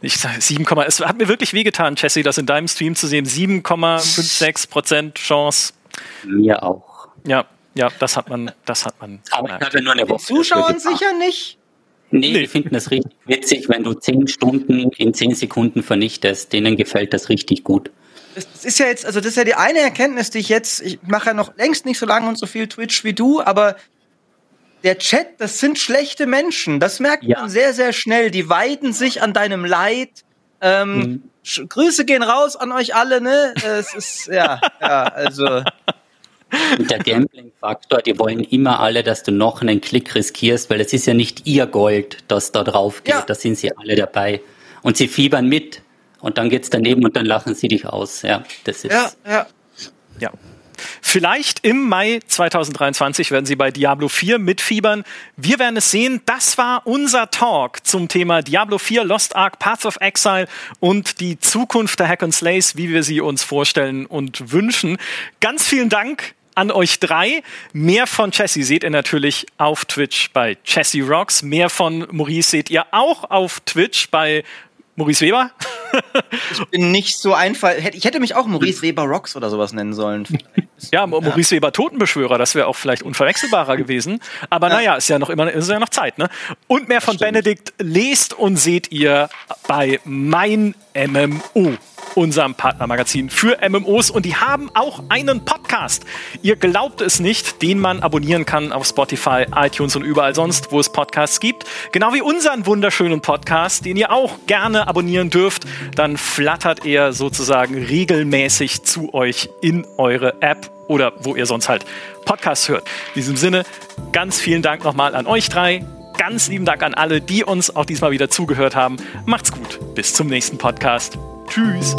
ich sage 7, es hat mir wirklich wehgetan, Jesse, das in deinem Stream zu sehen. 7,56 Prozent Chance. Mir auch. Ja, ja, das hat man, das hat man. Aber ich hatte nur eine Woche. Zuschauern sicher nicht. Nee, nee, die finden das richtig witzig, wenn du 10 Stunden in 10 Sekunden vernichtest. Denen gefällt das richtig gut. Das ist ja jetzt, also das ist ja die eine Erkenntnis, die ich jetzt, ich mache ja noch längst nicht so lange und so viel Twitch wie du, aber der Chat, das sind schlechte Menschen. Das merkt ja. man sehr, sehr schnell. Die weiden sich an deinem Leid. Ähm, mhm. Grüße gehen raus an euch alle, ne? Es ist, ja, ja, also. Und der Gambling-Faktor, die wollen immer alle, dass du noch einen Klick riskierst, weil es ist ja nicht ihr Gold, das da drauf geht. Ja. Da sind sie alle dabei. Und sie fiebern mit. Und dann geht's daneben und dann lachen sie dich aus. Ja, das ist. Ja, ja. Ja. Vielleicht im Mai 2023 werden Sie bei Diablo 4 mitfiebern. Wir werden es sehen. Das war unser Talk zum Thema Diablo 4, Lost Ark, Path of Exile und die Zukunft der Hack and Slays, wie wir sie uns vorstellen und wünschen. Ganz vielen Dank an euch drei. Mehr von Chessie seht ihr natürlich auf Twitch bei Chessie Rocks. Mehr von Maurice seht ihr auch auf Twitch bei Maurice Weber? ich bin nicht so einfach. Ich hätte mich auch Maurice Weber Rocks oder sowas nennen sollen. *laughs* Ja, Maurice ja. Weber Totenbeschwörer, das wäre auch vielleicht unverwechselbarer *laughs* gewesen. Aber ja. naja, ist ja noch immer ist ja noch Zeit. Ne? Und mehr von Benedikt lest und seht ihr bei Mein MMO unserem Partnermagazin für MMOs und die haben auch einen Podcast. Ihr glaubt es nicht, den man abonnieren kann auf Spotify, iTunes und überall sonst, wo es Podcasts gibt. Genau wie unseren wunderschönen Podcast, den ihr auch gerne abonnieren dürft. Dann flattert er sozusagen regelmäßig zu euch in eure App oder wo ihr sonst halt Podcasts hört. In diesem Sinne, ganz vielen Dank nochmal an euch drei. Ganz lieben Dank an alle, die uns auch diesmal wieder zugehört haben. Macht's gut. Bis zum nächsten Podcast. Tschüss.